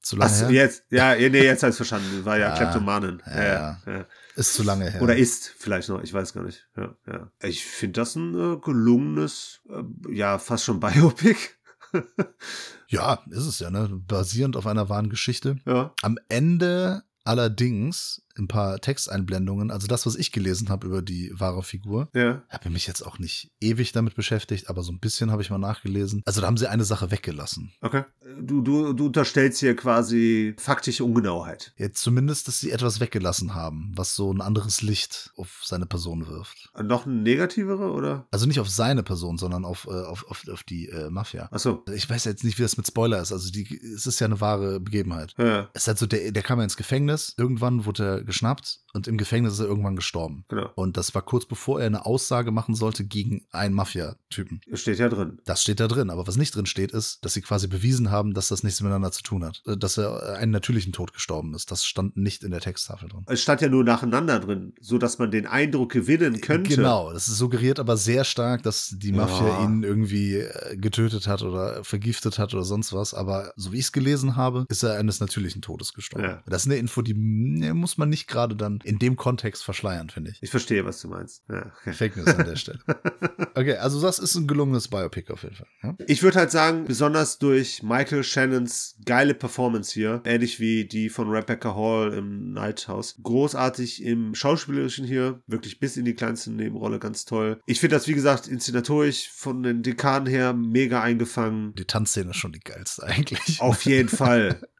Speaker 1: Zu lange
Speaker 2: Achso,
Speaker 1: her?
Speaker 2: jetzt, ja, ja, nee, jetzt habe ich verstanden. War ja,
Speaker 1: Ja,
Speaker 2: Kleptomanin.
Speaker 1: ja,
Speaker 2: Ja, ja.
Speaker 1: Ist zu lange her.
Speaker 2: Oder ist vielleicht noch, ich weiß gar nicht. Ja, ja. Ich finde das ein äh, gelungenes, äh, ja, fast schon Biopic.
Speaker 1: ja, ist es ja, ne? Basierend auf einer wahren Geschichte.
Speaker 2: ja.
Speaker 1: Am Ende allerdings ein paar Texteinblendungen, also das, was ich gelesen habe über die wahre Figur,
Speaker 2: Ja.
Speaker 1: habe mich jetzt auch nicht ewig damit beschäftigt, aber so ein bisschen habe ich mal nachgelesen. Also da haben sie eine Sache weggelassen.
Speaker 2: Okay. Du, du, du unterstellst hier quasi faktische Ungenauheit.
Speaker 1: Jetzt zumindest, dass sie etwas weggelassen haben, was so ein anderes Licht auf seine Person wirft.
Speaker 2: Noch ein negativere, oder?
Speaker 1: Also nicht auf seine Person, sondern auf, äh, auf, auf, auf die äh, Mafia.
Speaker 2: Achso.
Speaker 1: Ich weiß jetzt nicht, wie das mit Spoiler ist. Also die, es ist ja eine wahre Begebenheit.
Speaker 2: Ja,
Speaker 1: Es ist halt so, der, der kam ja ins Gefängnis, irgendwann wurde er geschnappt und im Gefängnis ist er irgendwann gestorben.
Speaker 2: genau.
Speaker 1: Und das war kurz bevor er eine Aussage machen sollte gegen einen Mafia-Typen.
Speaker 2: Steht ja drin.
Speaker 1: Das steht da drin. Aber was nicht drin steht, ist, dass sie quasi bewiesen haben, dass das nichts miteinander zu tun hat. Äh, Dass er einen natürlichen Tod gestorben ist. Das stand nicht in der Texttafel drin.
Speaker 2: Es stand ja nur nacheinander drin, so dass man den Eindruck gewinnen könnte.
Speaker 1: Genau, das suggeriert aber sehr stark, dass die Mafia
Speaker 2: Ja.
Speaker 1: ihn irgendwie äh, getötet hat oder vergiftet hat oder sonst was. Aber so wie ich es gelesen habe, ist er eines natürlichen Todes gestorben.
Speaker 2: Ja.
Speaker 1: Das ist eine Info, die muss man nicht gerade dann in dem Kontext verschleiern, finde ich.
Speaker 2: Ich verstehe, was du meinst. Ja, okay.
Speaker 1: Fake News an der Stelle. Okay, also das ist ein gelungenes Biopic auf jeden Fall. Ja?
Speaker 2: Ich würde halt sagen, besonders durch Michael Shannons geile Performance hier, ähnlich wie die von Rebecca Hall im Night House. Großartig im Schauspielerischen hier, wirklich bis in die kleinste Nebenrolle ganz toll. Ich finde das, wie gesagt, inszenatorisch von den Dekaden her mega eingefangen.
Speaker 1: Die Tanzszene ist schon die geilste eigentlich.
Speaker 2: Auf jeden Fall.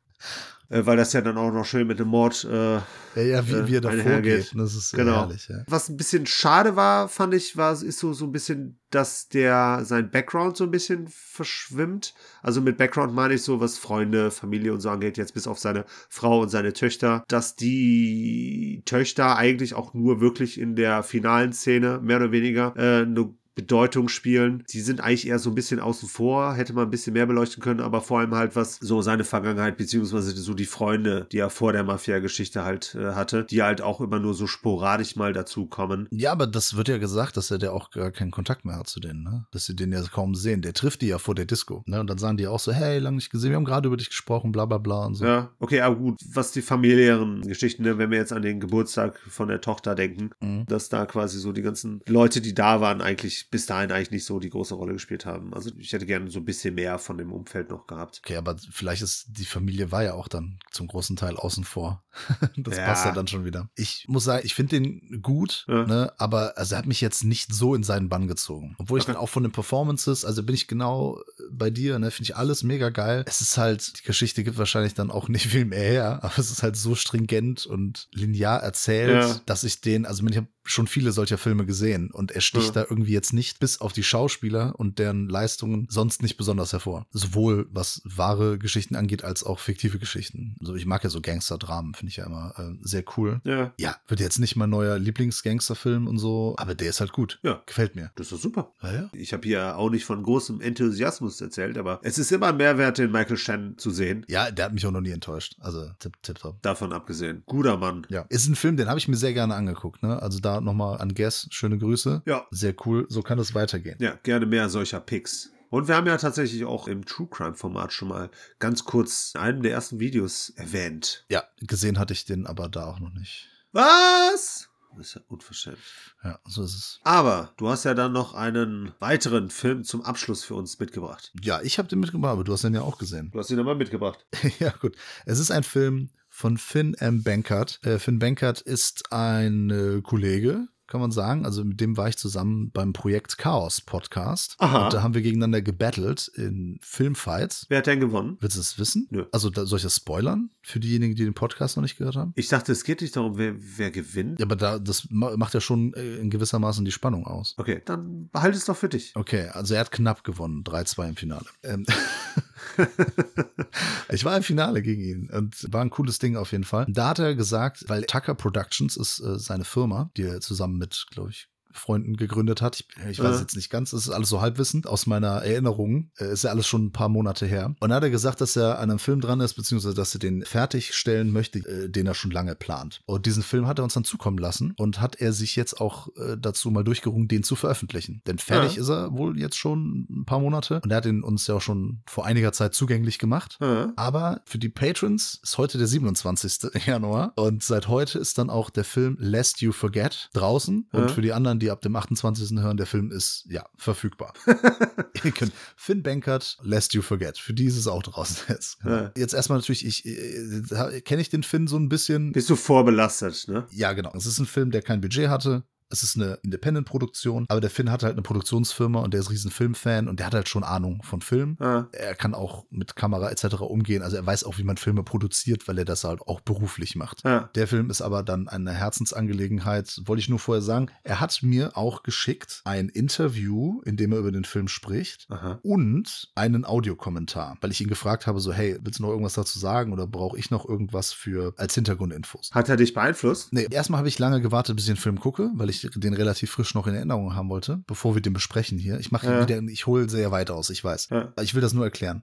Speaker 2: Äh, Weil das ja dann auch noch schön mit dem Mord äh,
Speaker 1: ja, ja, wie,
Speaker 2: äh,
Speaker 1: wie er davor geht. Das ist
Speaker 2: Genau.
Speaker 1: herrlich, ja.
Speaker 2: Was ein bisschen schade war, fand ich, war, ist so, so ein bisschen, dass der sein Background so ein bisschen verschwimmt. Also mit Background meine ich so, was Freunde, Familie und so angeht, jetzt bis auf seine Frau und seine Töchter, dass die Töchter eigentlich auch nur wirklich in der finalen Szene, mehr oder weniger, äh, eine Bedeutung spielen. Die sind eigentlich eher so ein bisschen außen vor, hätte man ein bisschen mehr beleuchten können, aber vor allem halt was so seine Vergangenheit, beziehungsweise so die Freunde, die er vor der Mafia-Geschichte halt äh, hatte, die halt auch immer nur so sporadisch mal dazu kommen.
Speaker 1: Ja, aber das wird ja gesagt, dass er der auch gar keinen Kontakt mehr hat zu denen, ne? Dass sie den ja kaum sehen. Der trifft die ja vor der Disco, ne? Und dann sagen die auch so, hey, lange nicht gesehen, wir haben gerade über dich gesprochen, bla bla bla und so.
Speaker 2: Ja, okay, aber gut, was die familiären Geschichten, ne, wenn wir jetzt an den Geburtstag von der Tochter denken,
Speaker 1: Mhm.
Speaker 2: dass da quasi so die ganzen Leute, die da waren, eigentlich bis dahin eigentlich nicht so die große Rolle gespielt haben. Also ich hätte gerne so ein bisschen mehr von dem Umfeld noch gehabt.
Speaker 1: Okay, aber vielleicht ist die Familie war ja auch dann zum großen Teil außen vor. das
Speaker 2: Ja.
Speaker 1: passt ja dann schon wieder. Ich muss sagen, ich finde den gut,
Speaker 2: Ja.
Speaker 1: ne, aber also er hat mich jetzt nicht so in seinen Bann gezogen. Obwohl ich
Speaker 2: Okay.
Speaker 1: dann auch von den Performances, also bin ich genau bei dir, ne, finde ich alles mega geil. Es ist halt, die Geschichte gibt wahrscheinlich dann auch nicht viel mehr her, aber es ist halt so stringent und linear erzählt,
Speaker 2: Ja.
Speaker 1: dass ich den, also ich habe schon viele solcher Filme gesehen und er sticht
Speaker 2: Ja.
Speaker 1: da irgendwie jetzt nicht bis auf die Schauspieler und deren Leistungen sonst nicht besonders hervor. Sowohl was wahre Geschichten angeht, als auch fiktive Geschichten. Also ich mag ja so Gangster-Dramen, finde ich ja immer äh, sehr cool.
Speaker 2: Ja,
Speaker 1: Ja, wird jetzt nicht mein neuer Lieblings-Gangster-Film und so, aber der ist halt gut.
Speaker 2: Ja.
Speaker 1: Gefällt mir.
Speaker 2: das ist super.
Speaker 1: Ja, ja.
Speaker 2: Ich habe hier auch nicht von großem Enthusiasmus erzählt, aber es ist immer ein Mehrwert, den Michael Shannon zu sehen.
Speaker 1: Ja, der hat mich auch noch nie enttäuscht. Also tipp, tipp, top.
Speaker 2: Davon abgesehen. Guter Mann.
Speaker 1: Ja, ist ein Film, den habe ich mir sehr gerne angeguckt. Ne? Also da nochmal an Guess, schöne Grüße.
Speaker 2: Ja.
Speaker 1: Sehr cool, so kann es weitergehen.
Speaker 2: Ja, gerne mehr solcher Picks. Und wir haben ja tatsächlich auch im True Crime Format schon mal ganz kurz in einem der ersten Videos erwähnt.
Speaker 1: Ja, gesehen hatte ich den aber da auch noch nicht.
Speaker 2: Was? Das ist ja unverschämt.
Speaker 1: Ja, so ist es.
Speaker 2: Aber du hast ja dann noch einen weiteren Film zum Abschluss für uns mitgebracht.
Speaker 1: Ja, ich habe den mitgebracht, aber du hast den ja auch gesehen.
Speaker 2: Du hast ihn aber mitgebracht.
Speaker 1: ja, gut. Es ist ein Film von Finn M. Bankert. Äh, Finn Bankert ist ein äh, Kollege, kann man sagen. Also mit dem war ich zusammen beim Projekt Chaos Podcast.
Speaker 2: Aha.
Speaker 1: Und da haben wir gegeneinander gebattelt in Filmfights.
Speaker 2: Wer hat denn gewonnen?
Speaker 1: Willst du es wissen?
Speaker 2: Nö.
Speaker 1: Also da, soll ich das spoilern für diejenigen, die den Podcast noch nicht gehört haben?
Speaker 2: Ich dachte, es geht nicht darum, wer, wer gewinnt.
Speaker 1: Ja, aber da, das ma- macht ja schon äh, in gewissermaßen die Spannung aus.
Speaker 2: Okay, dann behalte es doch für dich.
Speaker 1: Okay, also er hat knapp gewonnen, 3-2 im Finale. Ähm, ich war im Finale gegen ihn und war ein cooles Ding auf jeden Fall. Da hat er gesagt, weil Tucker Productions ist äh, seine Firma, die er zusammen mit, glaube ich, Freunden gegründet hat. Ich, ich weiß jetzt nicht ganz, es ist alles so halbwissend aus meiner Erinnerung. Äh, Ist ja alles schon ein paar Monate her. Und da hat er gesagt, dass er an einem Film dran ist, beziehungsweise dass er den fertigstellen möchte, äh, den er schon lange plant. Und diesen Film hat er uns dann zukommen lassen und hat er sich jetzt auch äh, dazu mal durchgerungen, den zu veröffentlichen. Denn fertig
Speaker 2: Ja.
Speaker 1: ist er wohl jetzt schon ein paar Monate und er hat ihn uns ja auch schon vor einiger Zeit zugänglich gemacht.
Speaker 2: Ja.
Speaker 1: Aber für die Patrons ist heute der 27. Januar und seit heute ist dann auch der Film Lest You Forget draußen und
Speaker 2: Ja.
Speaker 1: für die anderen, die ab dem 28. hören, der Film ist ja verfügbar. Ihr könnt Finn Bankert, Lest You Forget, für die ist es auch draußen jetzt.
Speaker 2: Ja.
Speaker 1: Jetzt erstmal natürlich, ich äh, kenne ich den Finn so ein bisschen.
Speaker 2: Bist du vorbelastet, ne?
Speaker 1: Ja, genau. Es ist ein Film, der kein Budget hatte. Es ist eine Independent-Produktion, aber der Finn hat halt eine Produktionsfirma und der ist riesen Filmfan und der hat halt schon Ahnung von Film.
Speaker 2: Ja.
Speaker 1: Er kann auch mit Kamera etc. umgehen. Also er weiß auch, wie man Filme produziert, weil er das halt auch beruflich macht.
Speaker 2: Ja.
Speaker 1: Der Film ist aber dann eine Herzensangelegenheit, wollte ich nur vorher sagen. Er hat mir auch geschickt ein Interview, in dem er über den Film spricht
Speaker 2: Aha.
Speaker 1: und einen Audiokommentar, weil ich ihn gefragt habe, so hey, willst du noch irgendwas dazu sagen oder brauche ich noch irgendwas für als Hintergrundinfos?
Speaker 2: Hat er dich beeinflusst?
Speaker 1: Nee, erstmal habe ich lange gewartet, bis ich den Film gucke, weil ich den relativ frisch noch in Erinnerung haben wollte, bevor wir den besprechen hier. Ich mache
Speaker 2: Ja.
Speaker 1: wieder, ich hole sehr weit aus, ich weiß.
Speaker 2: Ja.
Speaker 1: Ich will das nur erklären.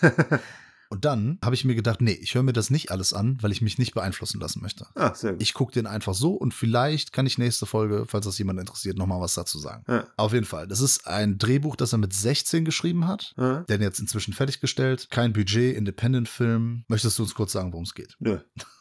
Speaker 1: Und dann habe ich mir gedacht, nee, ich höre mir das nicht alles an, weil ich mich nicht beeinflussen lassen möchte.
Speaker 2: Ah, sehr gut.
Speaker 1: Ich gucke den einfach so und vielleicht kann ich nächste Folge, falls das jemand interessiert, nochmal was dazu sagen.
Speaker 2: Ja.
Speaker 1: Auf jeden Fall. Das ist ein Drehbuch, das er mit 16 geschrieben hat.
Speaker 2: Ja.
Speaker 1: Der jetzt inzwischen fertiggestellt. Kein Budget, Independent-Film. Möchtest du uns kurz sagen, worum es geht?
Speaker 2: Nö. Ja,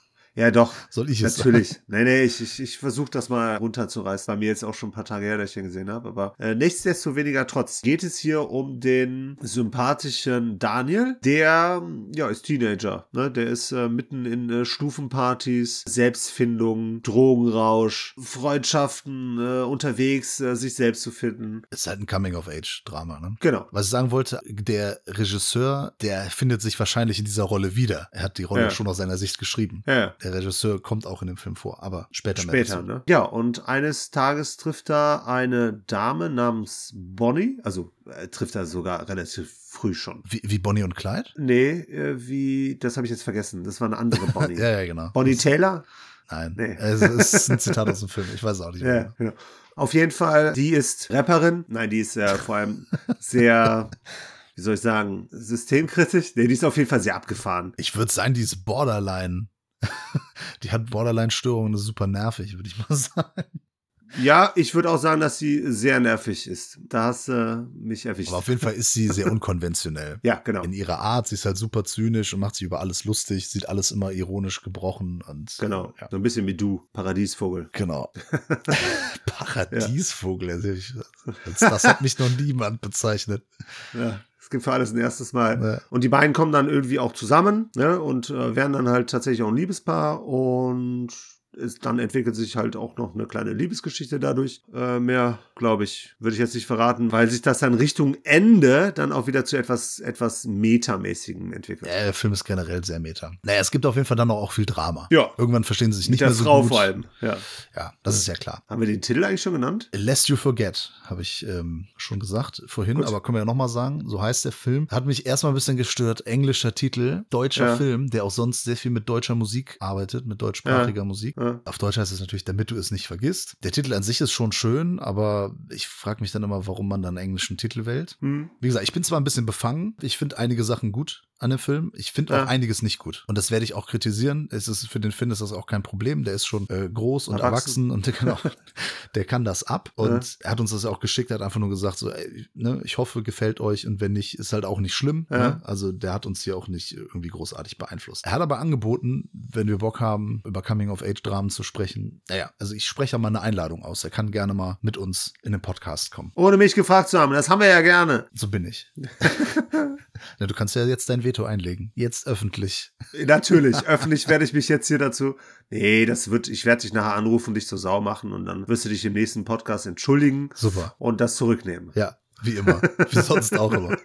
Speaker 2: doch.
Speaker 1: Soll ich es
Speaker 2: Natürlich. Nee, nee, ich, ich, ich versuche das mal runterzureißen. Bei mir jetzt auch schon ein paar Tage her, dass ich den gesehen habe. Aber äh, nichtsdestoweniger trotz geht es hier um den sympathischen Daniel. Der, ja, ist Teenager. Ne? Der ist äh, mitten in äh, Stufenpartys, Selbstfindung, Drogenrausch, Freundschaften äh, unterwegs, äh, sich selbst zu finden.
Speaker 1: Ist halt ein Coming-of-Age-Drama, ne?
Speaker 2: Genau.
Speaker 1: Was ich sagen wollte, der Regisseur, der findet sich wahrscheinlich in dieser Rolle wieder. Er hat die Rolle
Speaker 2: Ja.
Speaker 1: schon aus seiner Sicht geschrieben.
Speaker 2: Ja, ja.
Speaker 1: Der Regisseur kommt auch in dem Film vor, aber später,
Speaker 2: Später, ne? Ja, und eines Tages trifft er eine Dame namens Bonnie, also äh, trifft er sogar relativ früh schon.
Speaker 1: Wie, wie Bonnie und Clyde?
Speaker 2: Nee, äh, wie, das habe ich jetzt vergessen. Das war eine andere Bonnie.
Speaker 1: Ja, ja, genau.
Speaker 2: Bonnie
Speaker 1: Das-
Speaker 2: Taylor?
Speaker 1: Nein,
Speaker 2: Nee.
Speaker 1: es ist ein Zitat aus dem Film. Ich weiß auch nicht
Speaker 2: Ja,
Speaker 1: mehr.
Speaker 2: genau. Auf jeden Fall, die ist Rapperin. Nein, die ist äh, vor allem sehr, wie soll ich sagen, systemkritisch. Nee, die ist auf jeden Fall sehr abgefahren.
Speaker 1: Ich würde sagen, die ist Borderline. die hat Borderline-Störungen, das ist super nervig, würde ich mal sagen.
Speaker 2: Ja, ich würde auch sagen, dass sie sehr nervig ist. Da hast du äh, mich erwischt.
Speaker 1: Aber auf jeden Fall ist sie sehr unkonventionell.
Speaker 2: ja, genau.
Speaker 1: In ihrer Art, sie ist halt super zynisch und macht sich über alles lustig, sieht alles immer ironisch gebrochen und
Speaker 2: Genau.
Speaker 1: Ja.
Speaker 2: So ein bisschen wie du, Paradiesvogel.
Speaker 1: Genau. Paradiesvogel. also ich- als Das hat mich noch niemand bezeichnet.
Speaker 2: Ja, es gibt für alles ein erstes Mal.
Speaker 1: Ja.
Speaker 2: Und die beiden kommen dann irgendwie auch zusammen ne, und äh, werden dann halt tatsächlich auch ein Liebespaar und ist, dann entwickelt sich halt auch noch eine kleine Liebesgeschichte dadurch. Äh, mehr, glaube ich, würde ich jetzt nicht verraten, weil sich das dann Richtung Ende dann auch wieder zu etwas, etwas Metamäßigem entwickelt.
Speaker 1: Ja, der Film ist generell sehr meta. Naja, es gibt auf jeden Fall dann auch viel Drama.
Speaker 2: Ja.
Speaker 1: Irgendwann verstehen sie sich
Speaker 2: Mit
Speaker 1: nicht
Speaker 2: der
Speaker 1: mehr so
Speaker 2: Frau
Speaker 1: gut.
Speaker 2: vor allem. Ja.
Speaker 1: Ja, das ist ja klar.
Speaker 2: Haben wir den Titel eigentlich schon genannt?
Speaker 1: Lest You Forget, habe ich ähm, schon gesagt vorhin,
Speaker 2: Gut.
Speaker 1: aber können wir ja nochmal sagen, so heißt der Film. Hat mich erstmal ein bisschen gestört, englischer Titel, deutscher
Speaker 2: Ja.
Speaker 1: Film, der auch sonst sehr viel mit deutscher Musik arbeitet, mit deutschsprachiger Musik.
Speaker 2: Ja.
Speaker 1: Auf Deutsch heißt es natürlich, damit du es nicht vergisst. Der Titel an sich ist schon schön, aber ich frage mich dann immer, warum man dann einen englischen Titel wählt.
Speaker 2: Hm.
Speaker 1: Wie gesagt, ich bin zwar ein bisschen befangen, ich finde einige Sachen gut an dem Film, ich finde auch
Speaker 2: Ja.
Speaker 1: einiges nicht gut. Und das werde ich auch kritisieren. Es ist für den Finn ist das auch kein Problem. Der ist schon äh, groß und
Speaker 2: Erwachsen.
Speaker 1: erwachsen, und genau, der kann das ab. Und er hat uns das auch geschickt, er hat einfach nur gesagt, so, ey, ne, ich hoffe, gefällt euch und wenn nicht, ist halt auch nicht schlimm.
Speaker 2: Ja.
Speaker 1: Ne? Also der hat uns hier auch nicht irgendwie großartig beeinflusst. Er hat aber angeboten, wenn wir Bock haben, über Zeitrahmen zu sprechen. Naja, also ich spreche ja mal eine Einladung aus. Er kann gerne mal mit uns in den Podcast kommen.
Speaker 2: Ohne mich gefragt zu haben, das haben wir ja gerne.
Speaker 1: So bin ich. ja, du kannst ja jetzt dein Veto einlegen. Jetzt öffentlich.
Speaker 2: Natürlich, öffentlich werde ich mich jetzt hier dazu. Nee, das wird, ich werde dich nachher anrufen und dich zur Sau machen und dann wirst du dich im nächsten Podcast entschuldigen.
Speaker 1: Super.
Speaker 2: Und das zurücknehmen.
Speaker 1: Ja, wie immer. Wie sonst auch immer.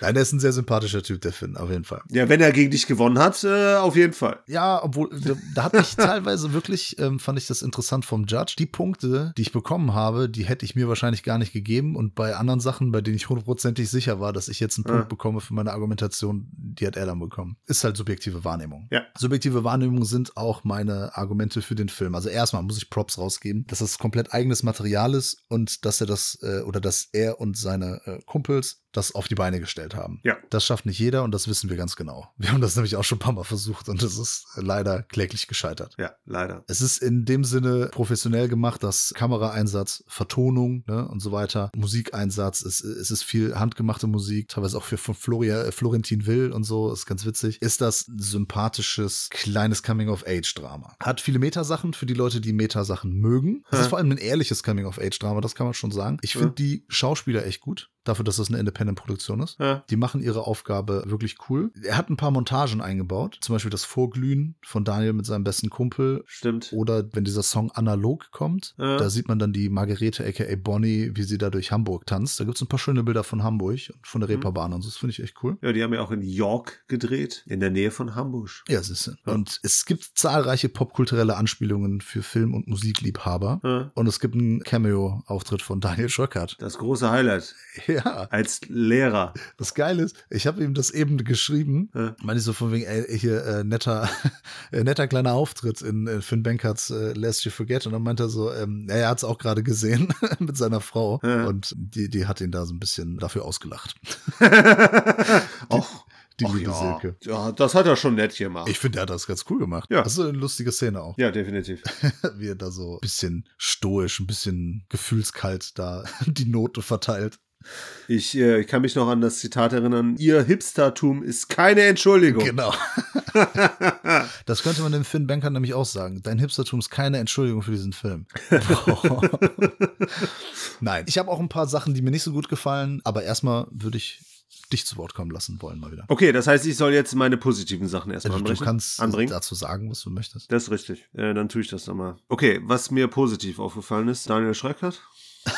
Speaker 1: Nein, er ist ein sehr sympathischer Typ, der Finn, auf jeden Fall.
Speaker 2: Ja, wenn er gegen dich gewonnen hat, äh, auf jeden Fall.
Speaker 1: Ja, obwohl, da, da hat mich teilweise wirklich, ähm, fand ich das interessant vom Judge. Die Punkte, die ich bekommen habe, die hätte ich mir wahrscheinlich gar nicht gegeben. Und bei anderen Sachen, bei denen ich hundertprozentig sicher war, dass ich jetzt einen Punkt
Speaker 2: Ja.
Speaker 1: bekomme für meine Argumentation, die hat er dann bekommen. Ist halt subjektive Wahrnehmung.
Speaker 2: Ja.
Speaker 1: Subjektive Wahrnehmung sind auch meine Argumente für den Film. Also erstmal muss ich Props rausgeben, dass das komplett eigenes Material ist und dass er das, äh, oder dass er und seine äh, Kumpels das auf die Beine gestellt haben.
Speaker 2: Ja.
Speaker 1: Das schafft nicht jeder und das wissen wir ganz genau. Wir haben das nämlich auch schon ein paar Mal versucht und es ist leider kläglich gescheitert.
Speaker 2: Ja, leider.
Speaker 1: Es ist in dem Sinne professionell gemacht, dass Kameraeinsatz, Vertonung ne, und so weiter, Musikeinsatz, es, es ist viel handgemachte Musik, teilweise auch für von Floria, äh, Florentin Will und so, ist ganz witzig. Ist das sympathisches, kleines Coming-of-Age-Drama. Hat viele Metasachen für die Leute, die Metasachen mögen. Es ist vor allem ein ehrliches Coming-of-Age-Drama, das kann man schon sagen. Ich finde
Speaker 2: Ja.
Speaker 1: die Schauspieler echt gut, dafür, dass das eine Independent-Produktion ist.
Speaker 2: Ja.
Speaker 1: Die machen ihre Aufgabe wirklich cool. Er hat ein paar Montagen eingebaut, zum Beispiel das Vorglühen von Daniel mit seinem besten Kumpel.
Speaker 2: Stimmt.
Speaker 1: Oder wenn dieser Song analog kommt,
Speaker 2: Ja.
Speaker 1: da sieht man dann die Margarete aka Bonnie, wie sie da durch Hamburg tanzt. Da gibt es ein paar schöne Bilder von Hamburg und von der
Speaker 2: Mhm.
Speaker 1: Reeperbahn und so. Das finde ich echt cool.
Speaker 2: Ja, die haben ja auch in York gedreht, in der Nähe von Hamburg.
Speaker 1: Ja, siehst du.
Speaker 2: Ja.
Speaker 1: Und es gibt zahlreiche popkulturelle Anspielungen für Film- und Musikliebhaber. Und es gibt einen Cameo-Auftritt von Daniel Schröckert.
Speaker 2: Das große Highlight
Speaker 1: Ja,
Speaker 2: als Lehrer.
Speaker 1: das Geile ist, ich habe ihm das eben geschrieben.
Speaker 2: Ja.
Speaker 1: Meine ich so von wegen, ey, hier, äh, netter, äh, netter kleiner Auftritt in äh, Finn Bankards äh, Lest You Forget. Und dann meinte er so, ähm, ja, er hat es auch gerade gesehen mit seiner Frau.
Speaker 2: Ja.
Speaker 1: Und die, die hat ihn da so ein bisschen dafür ausgelacht.
Speaker 2: Och,
Speaker 1: Die
Speaker 2: och
Speaker 1: liebe
Speaker 2: ja.
Speaker 1: Silke.
Speaker 2: ja, das hat er schon nett gemacht.
Speaker 1: Ich finde, er hat das ganz cool gemacht.
Speaker 2: Ja.
Speaker 1: Das ist eine lustige Szene auch.
Speaker 2: ja, definitiv.
Speaker 1: Wie er da so ein bisschen stoisch, ein bisschen gefühlskalt da die Note verteilt.
Speaker 2: Ich, äh, kann mich noch an das Zitat erinnern. Ihr Hipstertum ist keine Entschuldigung.
Speaker 1: Genau. Das könnte man dem Finn Banker nämlich auch sagen. Dein Hipstertum ist keine Entschuldigung für diesen Film. Nein, ich habe auch ein paar Sachen, die mir nicht so gut gefallen, aber erstmal würde ich dich zu Wort kommen lassen wollen mal wieder.
Speaker 2: Okay, das heißt, ich soll jetzt meine positiven Sachen erstmal
Speaker 1: Also, du
Speaker 2: anbringen.
Speaker 1: kannst
Speaker 2: anbringen.
Speaker 1: dazu sagen, was du möchtest.
Speaker 2: Das ist richtig. Äh, dann tue ich das nochmal. Okay, was mir positiv aufgefallen ist, Daniel Schreckert.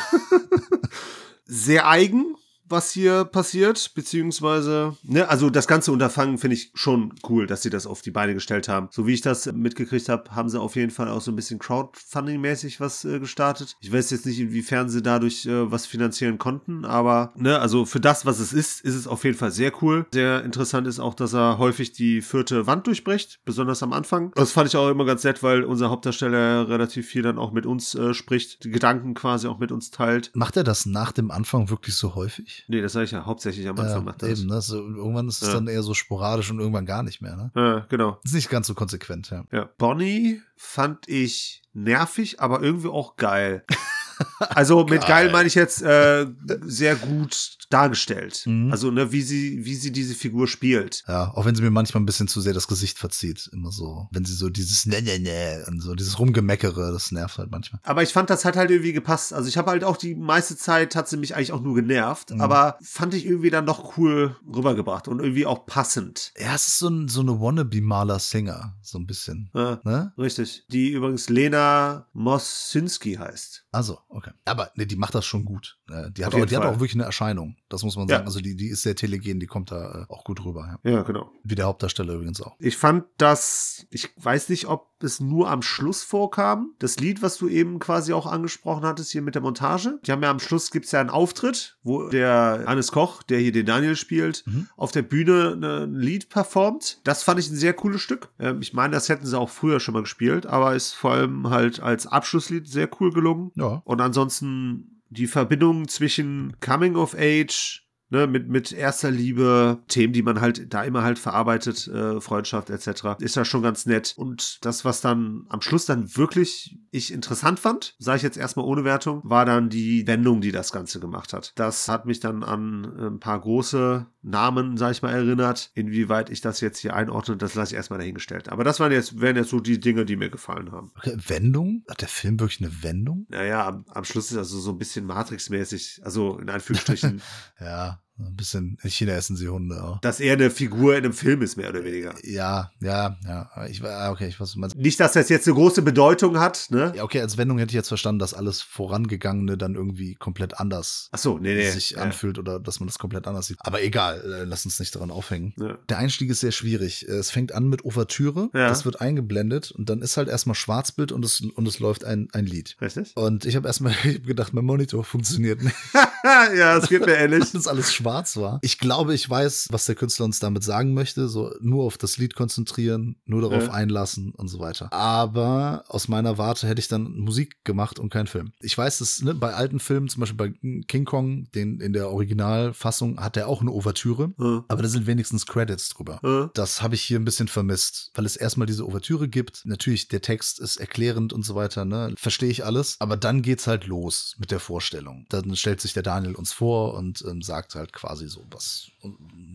Speaker 2: Sehr eigen, was hier passiert, beziehungsweise, ne, also das ganze Unterfangen finde ich schon cool, dass sie das auf die Beine gestellt haben. So wie ich das mitgekriegt habe, haben sie auf jeden Fall auch so ein bisschen Crowdfunding-mäßig was äh, gestartet. Ich weiß jetzt nicht, inwiefern sie dadurch äh, was finanzieren konnten, aber, ne, also für das, was es ist, ist es auf jeden Fall sehr cool. Sehr interessant ist auch, dass er häufig die vierte Wand durchbricht, besonders am Anfang. Das fand ich auch immer ganz nett, weil unser Hauptdarsteller relativ viel dann auch mit uns äh, spricht, die Gedanken quasi auch mit uns teilt.
Speaker 1: Macht er das nach dem Anfang wirklich so häufig?
Speaker 2: Nee, das sage ich ja hauptsächlich am Anfang
Speaker 1: Ja,
Speaker 2: macht er das.
Speaker 1: eben, ne? so, irgendwann ist es
Speaker 2: Ja.
Speaker 1: dann eher so sporadisch und irgendwann gar nicht mehr. Ne?
Speaker 2: Ja, genau.
Speaker 1: Ist nicht ganz so konsequent, ja.
Speaker 2: Ja. Bonnie fand ich nervig, aber irgendwie auch geil. Also mit
Speaker 1: Geil.
Speaker 2: meine ich jetzt äh, sehr gut dargestellt.
Speaker 1: Mhm.
Speaker 2: Also ne, wie sie wie sie diese Figur spielt.
Speaker 1: Ja, auch wenn sie mir manchmal ein bisschen zu sehr das Gesicht verzieht. Immer so, wenn sie so dieses Ne, ne, ne und so dieses Rumgemeckere, das nervt halt manchmal.
Speaker 2: Aber ich fand, das hat halt irgendwie gepasst. Also ich habe halt auch die meiste Zeit hat sie mich eigentlich auch nur genervt,
Speaker 1: Mhm.
Speaker 2: aber fand ich irgendwie dann doch cool rübergebracht und irgendwie auch passend.
Speaker 1: Ja, es ist so, ein, so eine Wannabe-Maler-Singer, so ein bisschen.
Speaker 2: Ja,
Speaker 1: Ne?
Speaker 2: richtig. Die übrigens Lena Mosinski heißt.
Speaker 1: Also, okay. Aber ne, die macht das schon gut. Äh, Die, hat auch, die hat auch wirklich eine Erscheinung. Das muss man
Speaker 2: Ja.
Speaker 1: sagen. Also die, die ist sehr telegen, die kommt da äh, auch gut rüber. Ja.
Speaker 2: Ja, genau.
Speaker 1: Wie der Hauptdarsteller übrigens auch.
Speaker 2: Ich fand das, ich weiß nicht, ob es nur am Schluss vorkam. Das Lied, was du eben quasi auch angesprochen hattest, hier mit der Montage. Die haben ja am Schluss gibt's ja einen Auftritt, wo der Hannes Koch, der hier den Daniel spielt,
Speaker 1: Mhm.
Speaker 2: auf der Bühne ne- ein Lied performt. Das fand ich ein sehr cooles Stück. Ähm, ich meine, das hätten sie auch früher schon mal gespielt, aber ist vor allem halt als Abschlusslied sehr cool gelungen.
Speaker 1: Ja.
Speaker 2: Und ansonsten die Verbindung zwischen Coming of Age, ne, mit, mit erster Liebe, Themen, die man halt da immer halt verarbeitet, äh, Freundschaft etc., ist das schon ganz nett. Und das, was dann am Schluss dann wirklich ich interessant fand, sage ich jetzt erstmal ohne Wertung, war dann die Wendung, die das Ganze gemacht hat. Das hat mich dann an ein paar große Namen, sag ich mal, erinnert. Inwieweit ich das jetzt hier einordne, das lasse ich erstmal dahingestellt. Aber das waren jetzt, wären jetzt so die Dinge, die mir gefallen haben.
Speaker 1: Okay, Wendung? Hat der Film wirklich eine Wendung?
Speaker 2: Naja, am, am Schluss ist also so ein bisschen Matrix-mäßig, also in Anführungsstrichen.
Speaker 1: ja, ein bisschen, in China essen sie Hunde auch.
Speaker 2: Dass er eine Figur in einem Film ist, mehr oder weniger.
Speaker 1: Ja, ja, ja. Ich, okay, ich weiß, was
Speaker 2: Nicht, dass das jetzt eine große Bedeutung hat, ne?
Speaker 1: Ja, okay, als Wendung hätte ich jetzt verstanden, dass alles Vorangegangene dann irgendwie komplett anders
Speaker 2: Ach so, nee, nee,
Speaker 1: sich
Speaker 2: ja.
Speaker 1: anfühlt oder dass man das komplett anders sieht. Aber egal, äh, lass uns nicht daran aufhängen.
Speaker 2: Ja.
Speaker 1: Der Einstieg ist sehr schwierig. Es fängt an mit Ouvertüre,
Speaker 2: Ja.
Speaker 1: das wird eingeblendet und dann ist halt erstmal Schwarzbild und es, und es läuft ein, ein Lied.
Speaker 2: Richtig?
Speaker 1: Und ich habe erstmal ich hab gedacht, mein Monitor funktioniert nicht,
Speaker 2: ja, es geht mir
Speaker 1: dass das alles schwarz war. Ich glaube, ich weiß, was der Künstler uns damit sagen möchte. So nur auf das Lied konzentrieren, nur darauf
Speaker 2: Ja.
Speaker 1: einlassen und so weiter. Aber aus meiner Warte hätte ich dann Musik gemacht und keinen Film. Ich weiß, dass ne, bei alten Filmen, zum Beispiel bei King Kong, den in der Originalfassung hat er auch eine Ouvertüre,
Speaker 2: Äh,
Speaker 1: aber da sind wenigstens Credits drüber.
Speaker 2: äh,
Speaker 1: Das habe ich hier ein bisschen vermisst, weil es erstmal diese Ouvertüre gibt. Natürlich, der Text ist erklärend und so weiter, ne? Verstehe ich alles. Aber dann geht's halt los mit der Vorstellung. Dann stellt sich der Daniel uns vor und ähm, sagt halt quasi so, was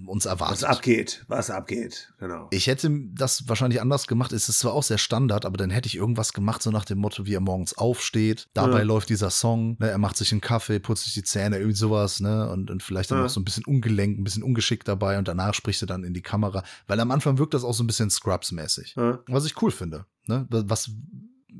Speaker 1: uns erwartet.
Speaker 2: Was abgeht, was abgeht, genau.
Speaker 1: Ich hätte das wahrscheinlich anders gemacht. Es ist zwar auch sehr Standard, aber dann hätte ich irgendwas gemacht, so nach dem Motto, wie er morgens aufsteht. Dabei
Speaker 2: Ja.
Speaker 1: läuft dieser Song, ne? er macht sich einen Kaffee, putzt sich die Zähne, irgendwie sowas, ne? Und, und vielleicht dann
Speaker 2: Ja.
Speaker 1: noch so ein bisschen ungelenkt, ein bisschen ungeschickt dabei und danach spricht er dann in die Kamera. Weil am Anfang wirkt das auch so ein bisschen Scrubs-mäßig.
Speaker 2: Äh,
Speaker 1: Was ich cool finde, ne? Was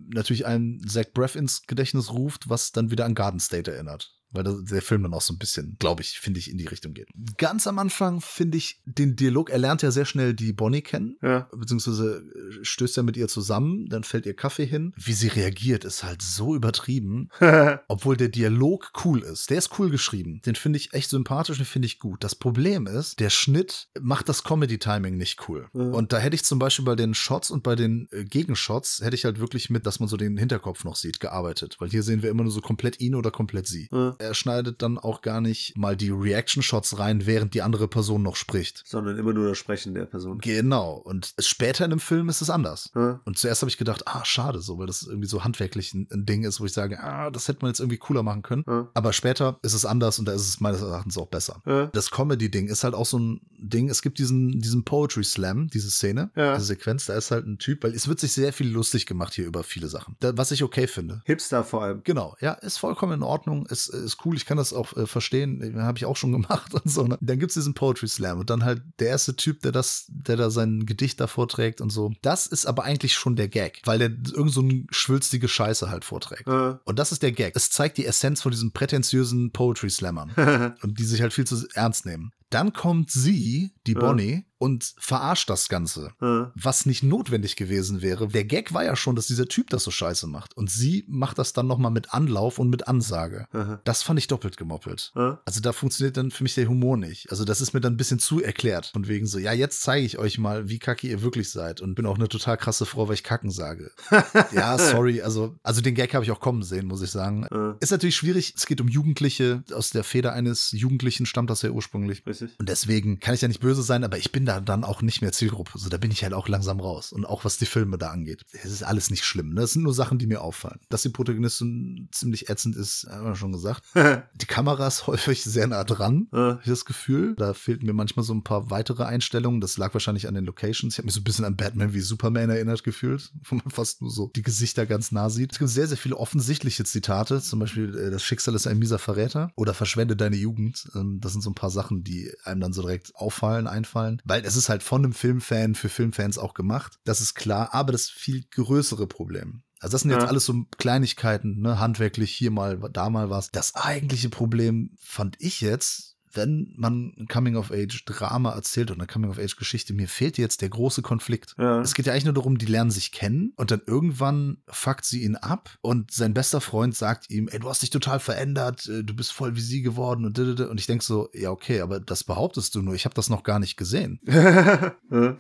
Speaker 1: natürlich einem Zach Braff ins Gedächtnis ruft, was dann wieder an Garden State erinnert. Weil das- der Film dann auch so ein bisschen, glaube ich, finde ich, in die Richtung geht. Ganz am Anfang finde ich den Dialog, er lernt ja sehr schnell die Bonnie kennen,
Speaker 2: ja.
Speaker 1: beziehungsweise äh, stößt er mit ihr zusammen, dann fällt ihr Kaffee hin. Wie sie reagiert, ist halt so übertrieben, obwohl der Dialog cool ist. Der ist cool geschrieben. Den finde ich echt sympathisch und finde ich gut. Das Problem ist, der Schnitt macht das Comedy-Timing nicht cool.
Speaker 2: Mhm.
Speaker 1: Und da hätte ich zum Beispiel bei den Shots und bei den äh, Gegenshots, hätte ich halt wirklich mit, dass man so den Hinterkopf noch sieht, gearbeitet. Weil hier sehen wir immer nur so komplett ihn oder komplett sie.
Speaker 2: äh,
Speaker 1: Er schneidet dann auch gar nicht mal die Reaction-Shots rein, während die andere Person noch spricht.
Speaker 2: Sondern immer nur das Sprechen der Person.
Speaker 1: Genau. Und später in dem Film ist es anders.
Speaker 2: Äh,
Speaker 1: Und zuerst habe ich gedacht, ah, schade, so, weil das irgendwie so handwerklich ein, ein Ding ist, wo ich sage, ah, das hätte man jetzt irgendwie cooler machen können.
Speaker 2: äh,
Speaker 1: Aber später ist es anders und da ist es meines Erachtens auch besser.
Speaker 2: äh,
Speaker 1: Das Comedy-Ding ist halt auch so ein Ding. Es gibt diesen, diesen Poetry Slam, diese Szene,
Speaker 2: Ja.
Speaker 1: diese Sequenz. Da ist halt ein Typ, weil es wird sich sehr viel lustig gemacht hier über viele Sachen. Was ich okay finde.
Speaker 2: Hipster vor allem.
Speaker 1: Genau, ja, ist vollkommen in Ordnung, ist, ist cool, ich kann das auch äh, verstehen, habe ich auch schon gemacht und so. Ne? Dann gibt's diesen Poetry Slam und dann halt der erste Typ, der das, der da sein Gedicht da vorträgt und so. Das ist aber eigentlich schon der Gag, weil der irgend so eine schwülstige Scheiße halt vorträgt.
Speaker 2: Äh,
Speaker 1: Und das ist der Gag. Es zeigt die Essenz von diesen prätentiösen Poetry Slammern und die sich halt viel zu ernst nehmen. Dann kommt sie, die
Speaker 2: Ja.
Speaker 1: Bonnie, und verarscht das Ganze.
Speaker 2: äh,
Speaker 1: Was nicht notwendig gewesen wäre. Der Gag war ja schon, dass dieser Typ das so scheiße macht. Und sie macht das dann nochmal mit Anlauf und mit Ansage.
Speaker 2: äh,
Speaker 1: Das fand ich doppelt gemoppelt.
Speaker 2: äh.
Speaker 1: Also da funktioniert dann für mich der Humor nicht. Also das ist mir dann ein bisschen zu erklärt. Von wegen so, ja, jetzt zeige ich euch mal, wie kacke ihr wirklich seid. Und bin auch eine total krasse Frau, weil ich kacken sage. ja, sorry. Also, also den Gag habe ich auch kommen sehen, muss ich sagen. Ist natürlich schwierig. Es geht um Jugendliche. Aus der Feder eines Jugendlichen stammt das ja ursprünglich.
Speaker 2: richtig.
Speaker 1: Und deswegen kann ich ja nicht böse sein, aber ich bin da dann auch nicht mehr Zielgruppe. Also da bin ich halt auch langsam raus. Und auch was die Filme da angeht. Es ist alles nicht schlimm. Ne? Das sind nur Sachen, die mir auffallen. Dass die Protagonistin ziemlich ätzend ist, haben wir schon gesagt. Die Kamera ist häufig sehr nah dran,
Speaker 2: äh,
Speaker 1: habe ich das Gefühl. Da fehlten mir manchmal so ein paar weitere Einstellungen. Das lag wahrscheinlich an den Locations. Ich habe mich so ein bisschen an Batman wie Superman erinnert gefühlt, wo man fast nur so die Gesichter ganz nah sieht. Es gibt sehr, sehr viele offensichtliche Zitate, zum Beispiel äh, das Schicksal ist ein mieser Verräter oder verschwende deine Jugend. Ähm, Das sind so ein paar Sachen, die einem dann so direkt auffallen, einfallen. Weil es ist halt von einem Filmfan für Filmfans auch gemacht. Das ist klar, aber das viel größere Problem. Also das sind jetzt
Speaker 2: Ja.
Speaker 1: alles so Kleinigkeiten, ne, handwerklich hier mal, da mal was. Das eigentliche Problem fand ich jetzt, wenn man ein Coming-of-Age-Drama erzählt oder eine Coming-of-Age-Geschichte, mir fehlt jetzt der große Konflikt.
Speaker 2: ja.
Speaker 1: Es geht ja eigentlich nur darum, die lernen sich kennen und dann irgendwann fuckt sie ihn ab und sein bester Freund sagt ihm, ey, du hast dich total verändert, äh, du bist voll wie sie geworden und und ich denk so, ja okay, aber das behauptest du nur, ich habe das noch gar nicht gesehen.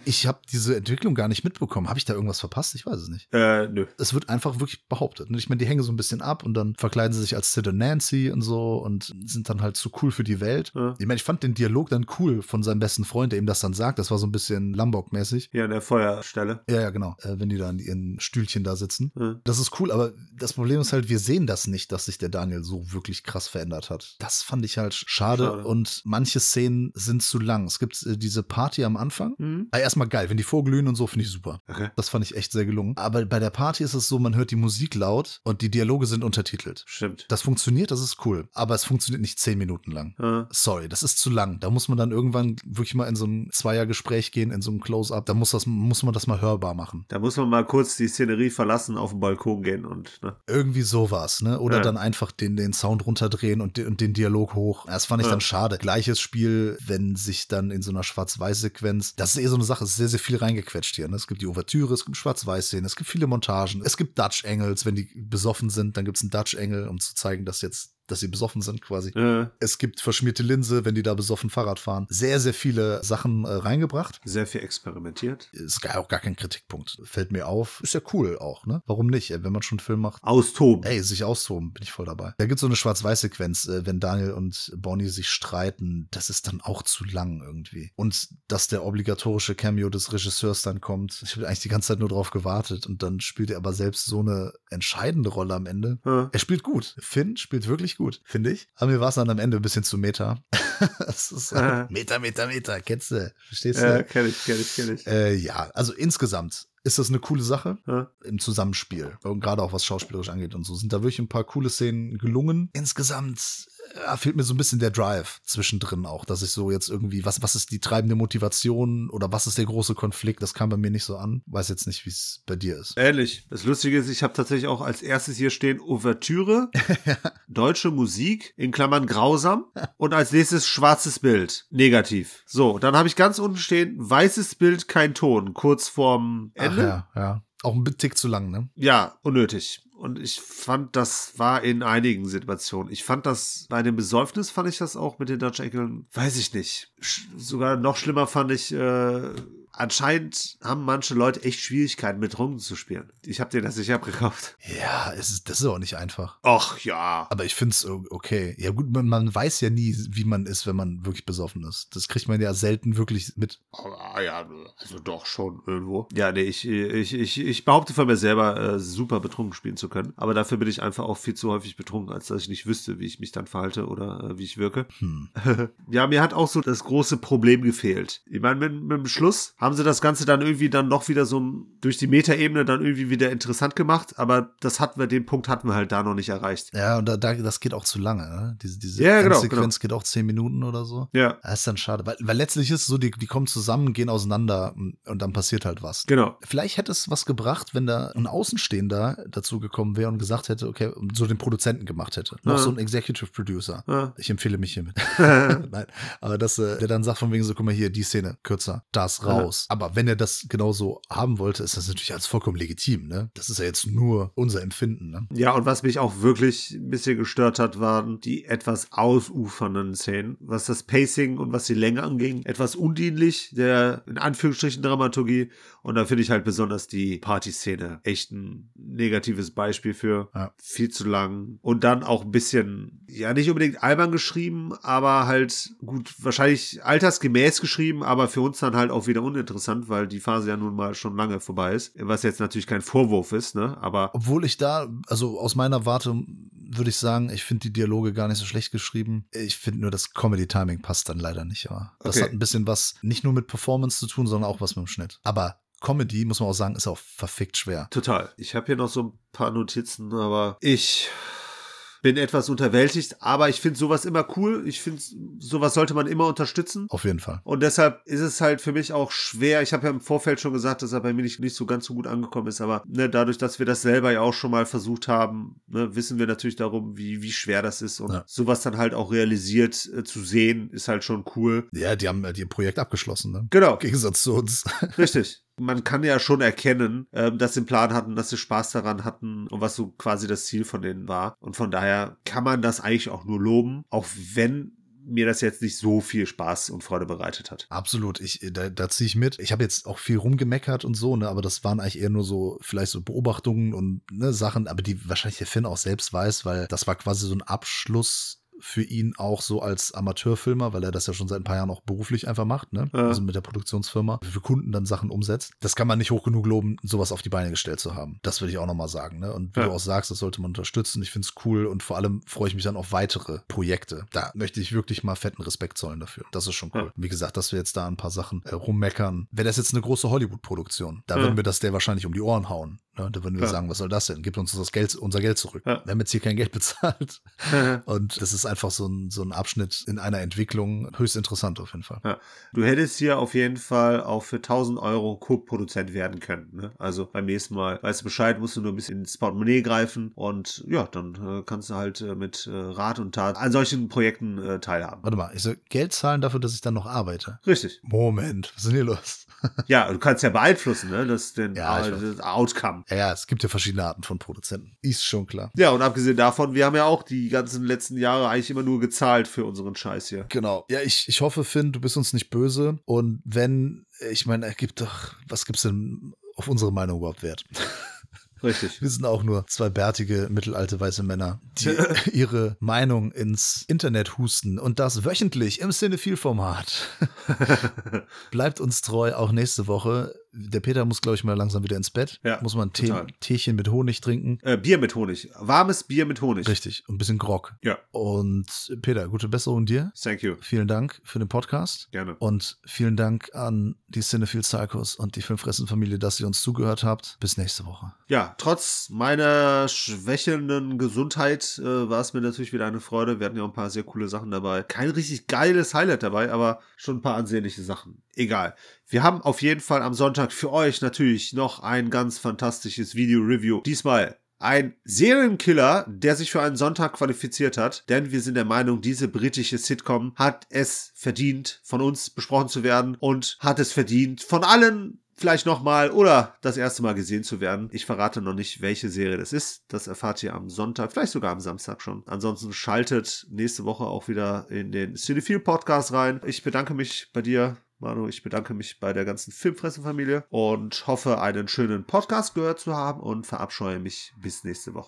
Speaker 1: Ich habe diese Entwicklung gar nicht mitbekommen. Habe ich da irgendwas verpasst? Ich weiß es nicht.
Speaker 2: äh, nö.
Speaker 1: Es wird einfach wirklich behauptet. Und ich meine, die hängen so ein bisschen ab und dann verkleiden sie sich als Sid und Nancy und so und sind dann halt zu cool für die Welt.
Speaker 2: Äh, Ja.
Speaker 1: Ich meine, ich fand den Dialog dann cool von seinem besten Freund, der ihm das dann sagt. Das war so ein bisschen Lombok-mäßig.
Speaker 2: Hier an der Feuerstelle.
Speaker 1: Ja, ja, genau. Äh, wenn die da in ihren Stühlchen da sitzen.
Speaker 2: Ja.
Speaker 1: Das ist cool, aber das Problem ist halt, wir sehen das nicht, dass sich der Daniel so wirklich krass verändert hat. Das fand ich halt schade,
Speaker 2: Schade.
Speaker 1: und manche Szenen sind zu lang. Es gibt äh, diese Party am Anfang.
Speaker 2: Mhm.
Speaker 1: Ah, erstmal geil, wenn die vorglühen und so, finde ich super.
Speaker 2: Okay.
Speaker 1: Das fand ich echt sehr gelungen. Aber bei der Party ist es so, man hört die Musik laut und die Dialoge sind untertitelt.
Speaker 2: Stimmt.
Speaker 1: Das funktioniert, das ist cool. Aber es funktioniert nicht zehn Minuten lang.
Speaker 2: Ja.
Speaker 1: Sorry, das ist zu lang. Da muss man dann irgendwann wirklich mal in so ein Zweiergespräch gehen, in so ein Close-Up. Da muss, das, muss man das mal hörbar machen.
Speaker 2: Da muss man mal kurz die Szenerie verlassen, auf den Balkon gehen und, ne?
Speaker 1: Irgendwie sowas, ne? Oder
Speaker 2: Ja.
Speaker 1: dann einfach den, den Sound runterdrehen und, den- und den Dialog hoch. Das fand ich
Speaker 2: Ja.
Speaker 1: dann schade. Gleiches Spiel, wenn sich dann in so einer Schwarz-Weiß-Sequenz, das ist eh so eine Sache, es ist sehr, sehr viel reingequetscht hier. Ne? Es gibt die Ouvertüre, es gibt Schwarz-Weiß-Szenen, es gibt viele Montagen, es gibt Dutch-Engels, wenn die besoffen sind, dann gibt es einen Dutch-Engel, um zu zeigen, dass jetzt dass sie besoffen sind quasi.
Speaker 2: Ja.
Speaker 1: Es gibt verschmierte Linse, wenn die da besoffen Fahrrad fahren. Sehr, sehr viele Sachen äh, reingebracht.
Speaker 2: Sehr viel experimentiert.
Speaker 1: Ist gar, auch gar kein Kritikpunkt. Fällt mir auf. Ist ja cool auch, ne? Warum nicht? Wenn man schon einen Film macht,
Speaker 2: Austoben.
Speaker 1: Ey, sich austoben, bin ich voll dabei. Da gibt es so eine Schwarz-Weiß-Sequenz, äh, wenn Daniel und Bonnie sich streiten. Das ist dann auch zu lang irgendwie. Und dass der obligatorische Cameo des Regisseurs dann kommt. Ich habe eigentlich die ganze Zeit nur drauf gewartet. Und dann spielt er aber selbst so eine entscheidende Rolle am Ende.
Speaker 2: Ja.
Speaker 1: Er spielt gut. Finn spielt wirklich gut, finde ich. Aber mir war es dann am Ende ein bisschen zu Meta. Es ist halt Meta, Meta, Meta. Kennst du? Verstehst du?
Speaker 2: Ja, kenn ich, kenn ich, kenn ich.
Speaker 1: Äh, ja, also insgesamt ist das eine coole Sache
Speaker 2: Ja.
Speaker 1: im Zusammenspiel. Und gerade auch was schauspielerisch angeht und so, sind da wirklich ein paar coole Szenen gelungen. Insgesamt äh, fehlt mir so ein bisschen der Drive zwischendrin auch, dass ich so jetzt irgendwie, was, was ist die treibende Motivation oder was ist der große Konflikt? Das kam bei mir nicht so an. Weiß jetzt nicht, wie es bei dir ist.
Speaker 2: Ähnlich. Das Lustige ist, ich habe tatsächlich auch als erstes hier stehen Ouvertüre, deutsche Musik, in Klammern grausam und als nächstes schwarzes Bild, negativ. So, dann habe ich ganz unten stehen weißes Bild, kein Ton, kurz vorm
Speaker 1: Ach,
Speaker 2: Ende.
Speaker 1: ja, ja. Auch ein Tick zu lang, ne?
Speaker 2: Ja, unnötig. Und ich fand, das war in einigen Situationen. Ich fand das, bei dem Besäufnis fand ich das auch mit den Dutch Enkeln, weiß ich nicht. Sch sogar noch schlimmer fand ich, äh, anscheinend haben manche Leute echt Schwierigkeiten mit Drogen zu spielen. Ich habe dir das nicht abgekauft.
Speaker 1: Ja, es ist, das ist auch nicht einfach.
Speaker 2: Ach ja.
Speaker 1: Aber ich finde es okay. Ja gut, man, man weiß ja nie, wie man ist, wenn man wirklich besoffen ist. Das kriegt man ja selten wirklich mit.
Speaker 2: Ah ja, also doch schon irgendwo. Ja, nee, ich, ich, ich, ich behaupte von mir selber, äh, super betrunken spielen zu können. Aber dafür bin ich einfach auch viel zu häufig betrunken, als dass ich nicht wüsste, wie ich mich dann verhalte oder äh, wie ich wirke.
Speaker 1: Hm.
Speaker 2: ja, mir hat auch so das große Problem gefehlt. Ich meine, mit, mit dem Schluss haben sie das Ganze dann irgendwie dann noch wieder so durch die Metaebene dann irgendwie wieder interessant gemacht, aber das hatten wir, den Punkt hatten wir halt da noch nicht erreicht.
Speaker 1: Ja, und da, da, das geht auch zu lange. Ne? Diese, diese
Speaker 2: Ja, genau,
Speaker 1: Endsequenz geht auch zehn Minuten oder so.
Speaker 2: Ja,
Speaker 1: Das ist dann schade, weil, weil letztlich ist es so, die, die kommen zusammen, gehen auseinander und, und dann passiert halt was.
Speaker 2: genau.
Speaker 1: Vielleicht hätte es was gebracht, wenn da ein Außenstehender dazu gekommen wäre und gesagt hätte, okay, so den Produzenten gemacht hätte. Noch
Speaker 2: Ja.
Speaker 1: so ein Executive Producer.
Speaker 2: Ja.
Speaker 1: Ich empfehle mich hiermit. Nein, aber dass äh, der dann sagt von wegen so, guck mal hier, die Szene, kürzer, das raus. Aber wenn er das genauso haben wollte, ist das natürlich als vollkommen legitim, ne? Das ist ja jetzt nur unser Empfinden, ne?
Speaker 2: Ja, und was mich auch wirklich ein bisschen gestört hat, waren die etwas ausufernden Szenen. Was das Pacing und was die Länge anging, etwas undienlich, der in Anführungsstrichen Dramaturgie. Und da finde ich halt besonders die Partyszene echt ein negatives Beispiel für.
Speaker 1: Ja.
Speaker 2: Viel zu lang. Und dann auch ein bisschen, ja, nicht unbedingt albern geschrieben, aber halt gut, wahrscheinlich altersgemäß geschrieben, aber für uns dann halt auch wieder uninteressant, weil die Phase ja nun mal schon lange vorbei ist. Was jetzt natürlich kein Vorwurf ist, ne? Aber
Speaker 1: Obwohl ich da, also aus meiner Warte würde ich sagen, ich finde die Dialoge gar nicht so schlecht geschrieben. Ich finde nur, das Comedy-Timing passt dann leider nicht. Aber das
Speaker 2: Okay.
Speaker 1: hat ein bisschen was nicht nur mit Performance zu tun, sondern auch was mit dem Schnitt. Aber Comedy, muss man auch sagen, ist auch verfickt schwer.
Speaker 2: Total. Ich habe hier noch so ein paar Notizen, aber ich bin etwas unterwältigt. Aber ich finde sowas immer cool. Ich finde, sowas sollte man immer unterstützen.
Speaker 1: Auf jeden Fall.
Speaker 2: Und deshalb ist es halt für mich auch schwer. Ich habe ja im Vorfeld schon gesagt, dass er bei mir nicht, nicht so ganz so gut angekommen ist. Aber ne, dadurch, dass wir das selber ja auch schon mal versucht haben, ne, wissen wir natürlich darum, wie, wie schwer das ist. Und
Speaker 1: Ja.
Speaker 2: sowas dann halt auch realisiert äh, zu sehen, ist halt schon cool.
Speaker 1: Ja, die haben äh, ihr Projekt abgeschlossen, ne?
Speaker 2: Genau.
Speaker 1: Im Gegensatz zu uns.
Speaker 2: Richtig. Man kann ja schon erkennen, ähm, dass sie einen Plan hatten, dass sie Spaß daran hatten und was so quasi das Ziel von denen war. Und von daher kann man das eigentlich auch nur loben, auch wenn mir das jetzt nicht so viel Spaß und Freude bereitet hat.
Speaker 1: Absolut, ich, da, da ziehe ich mit. Ich habe jetzt auch viel rumgemeckert und so, ne, aber das waren eigentlich eher nur so, vielleicht so Beobachtungen und ne, Sachen, aber die wahrscheinlich der Finn auch selbst weiß, weil das war quasi so ein Abschluss für ihn auch so als Amateurfilmer, weil er das ja schon seit ein paar Jahren auch beruflich einfach macht, ne?
Speaker 2: Ja.
Speaker 1: Also mit der Produktionsfirma, für Kunden dann Sachen umsetzt. Das kann man nicht hoch genug loben, sowas auf die Beine gestellt zu haben. Das würde ich auch nochmal sagen, ne? Und wie
Speaker 2: Ja.
Speaker 1: du auch sagst, das sollte man unterstützen. Ich finde es cool und vor allem freue ich mich dann auf weitere Projekte. Da möchte ich wirklich mal fetten Respekt zollen dafür. Das ist schon cool.
Speaker 2: Ja.
Speaker 1: Wie gesagt, dass wir jetzt da ein paar Sachen äh, rummeckern. Wäre das jetzt eine große Hollywood-Produktion, da würden wir das der wahrscheinlich um die Ohren hauen. Ne? Da würden wir
Speaker 2: Ja.
Speaker 1: sagen, was soll das denn? Gib uns das Geld, unser Geld zurück.
Speaker 2: Ja.
Speaker 1: Wir haben jetzt hier kein Geld bezahlt. Und das ist einfach so ein, so ein Abschnitt in einer Entwicklung. Höchst interessant auf jeden Fall.
Speaker 2: Ja. Du hättest hier auf jeden Fall auch für 1000 Euro Co-Produzent werden können. Ne? Also beim nächsten Mal weißt du Bescheid, musst du nur ein bisschen ins Portemonnaie greifen und ja, dann äh, kannst du halt äh, mit äh, Rat und Tat an solchen Projekten äh, teilhaben.
Speaker 1: Warte mal, ich soll Geld zahlen dafür, dass ich dann noch arbeite.
Speaker 2: Richtig.
Speaker 1: Moment, was ist denn hier los?
Speaker 2: Ja, du kannst ja beeinflussen, ne? Das, den,
Speaker 1: Ja,
Speaker 2: äh,
Speaker 1: weiß.
Speaker 2: das Outcome.
Speaker 1: Ja, ja, es gibt ja verschiedene Arten von Produzenten. Ist schon klar.
Speaker 2: Ja, und abgesehen davon, wir haben ja auch die ganzen letzten Jahre eigentlich immer nur gezahlt für unseren Scheiß hier.
Speaker 1: Genau. Ja, ich, ich hoffe, Finn, du bist uns nicht böse. Und wenn, ich meine, er gibt doch, was gibt's denn auf unsere Meinung überhaupt wert?
Speaker 2: Richtig.
Speaker 1: Wir sind auch nur zwei bärtige, mittelalte weiße Männer, die ihre Meinung ins Internet husten und das wöchentlich im Cinephil-Format. Bleibt uns treu, auch nächste Woche. Der Peter muss, glaube ich, mal langsam wieder ins Bett.
Speaker 2: Ja,
Speaker 1: muss man ein Tee. Teechen mit Honig trinken.
Speaker 2: Äh, Bier mit Honig. Warmes Bier mit Honig.
Speaker 1: Richtig. Und ein bisschen Grog.
Speaker 2: Ja.
Speaker 1: Und Peter, gute Besserung dir.
Speaker 2: Thank you.
Speaker 1: Vielen Dank für den Podcast.
Speaker 2: Gerne.
Speaker 1: Und vielen Dank an die Cinephile Psychos und die Filmfressen-Familie, dass ihr uns zugehört habt. Bis nächste Woche.
Speaker 2: Ja, trotz meiner schwächelnden Gesundheit äh, war es mir natürlich wieder eine Freude. Wir hatten ja auch ein paar sehr coole Sachen dabei. Kein richtig geiles Highlight dabei, aber schon ein paar ansehnliche Sachen. Egal. Wir haben auf jeden Fall am Sonntag für euch natürlich noch ein ganz fantastisches Video-Review. Diesmal ein Serienkiller, der sich für einen Sonntag qualifiziert hat, denn wir sind der Meinung, diese britische Sitcom hat es verdient, von uns besprochen zu werden und hat es verdient, von allen vielleicht nochmal oder das erste Mal gesehen zu werden. Ich verrate noch nicht, welche Serie das ist. Das erfahrt ihr am Sonntag, vielleicht sogar am Samstag schon. Ansonsten schaltet nächste Woche auch wieder in den Cinephile Podcast rein. Ich bedanke mich bei dir. Manu, ich bedanke mich bei der ganzen Filmfressenfamilie und hoffe, einen schönen Podcast gehört zu haben und verabscheue mich bis nächste Woche.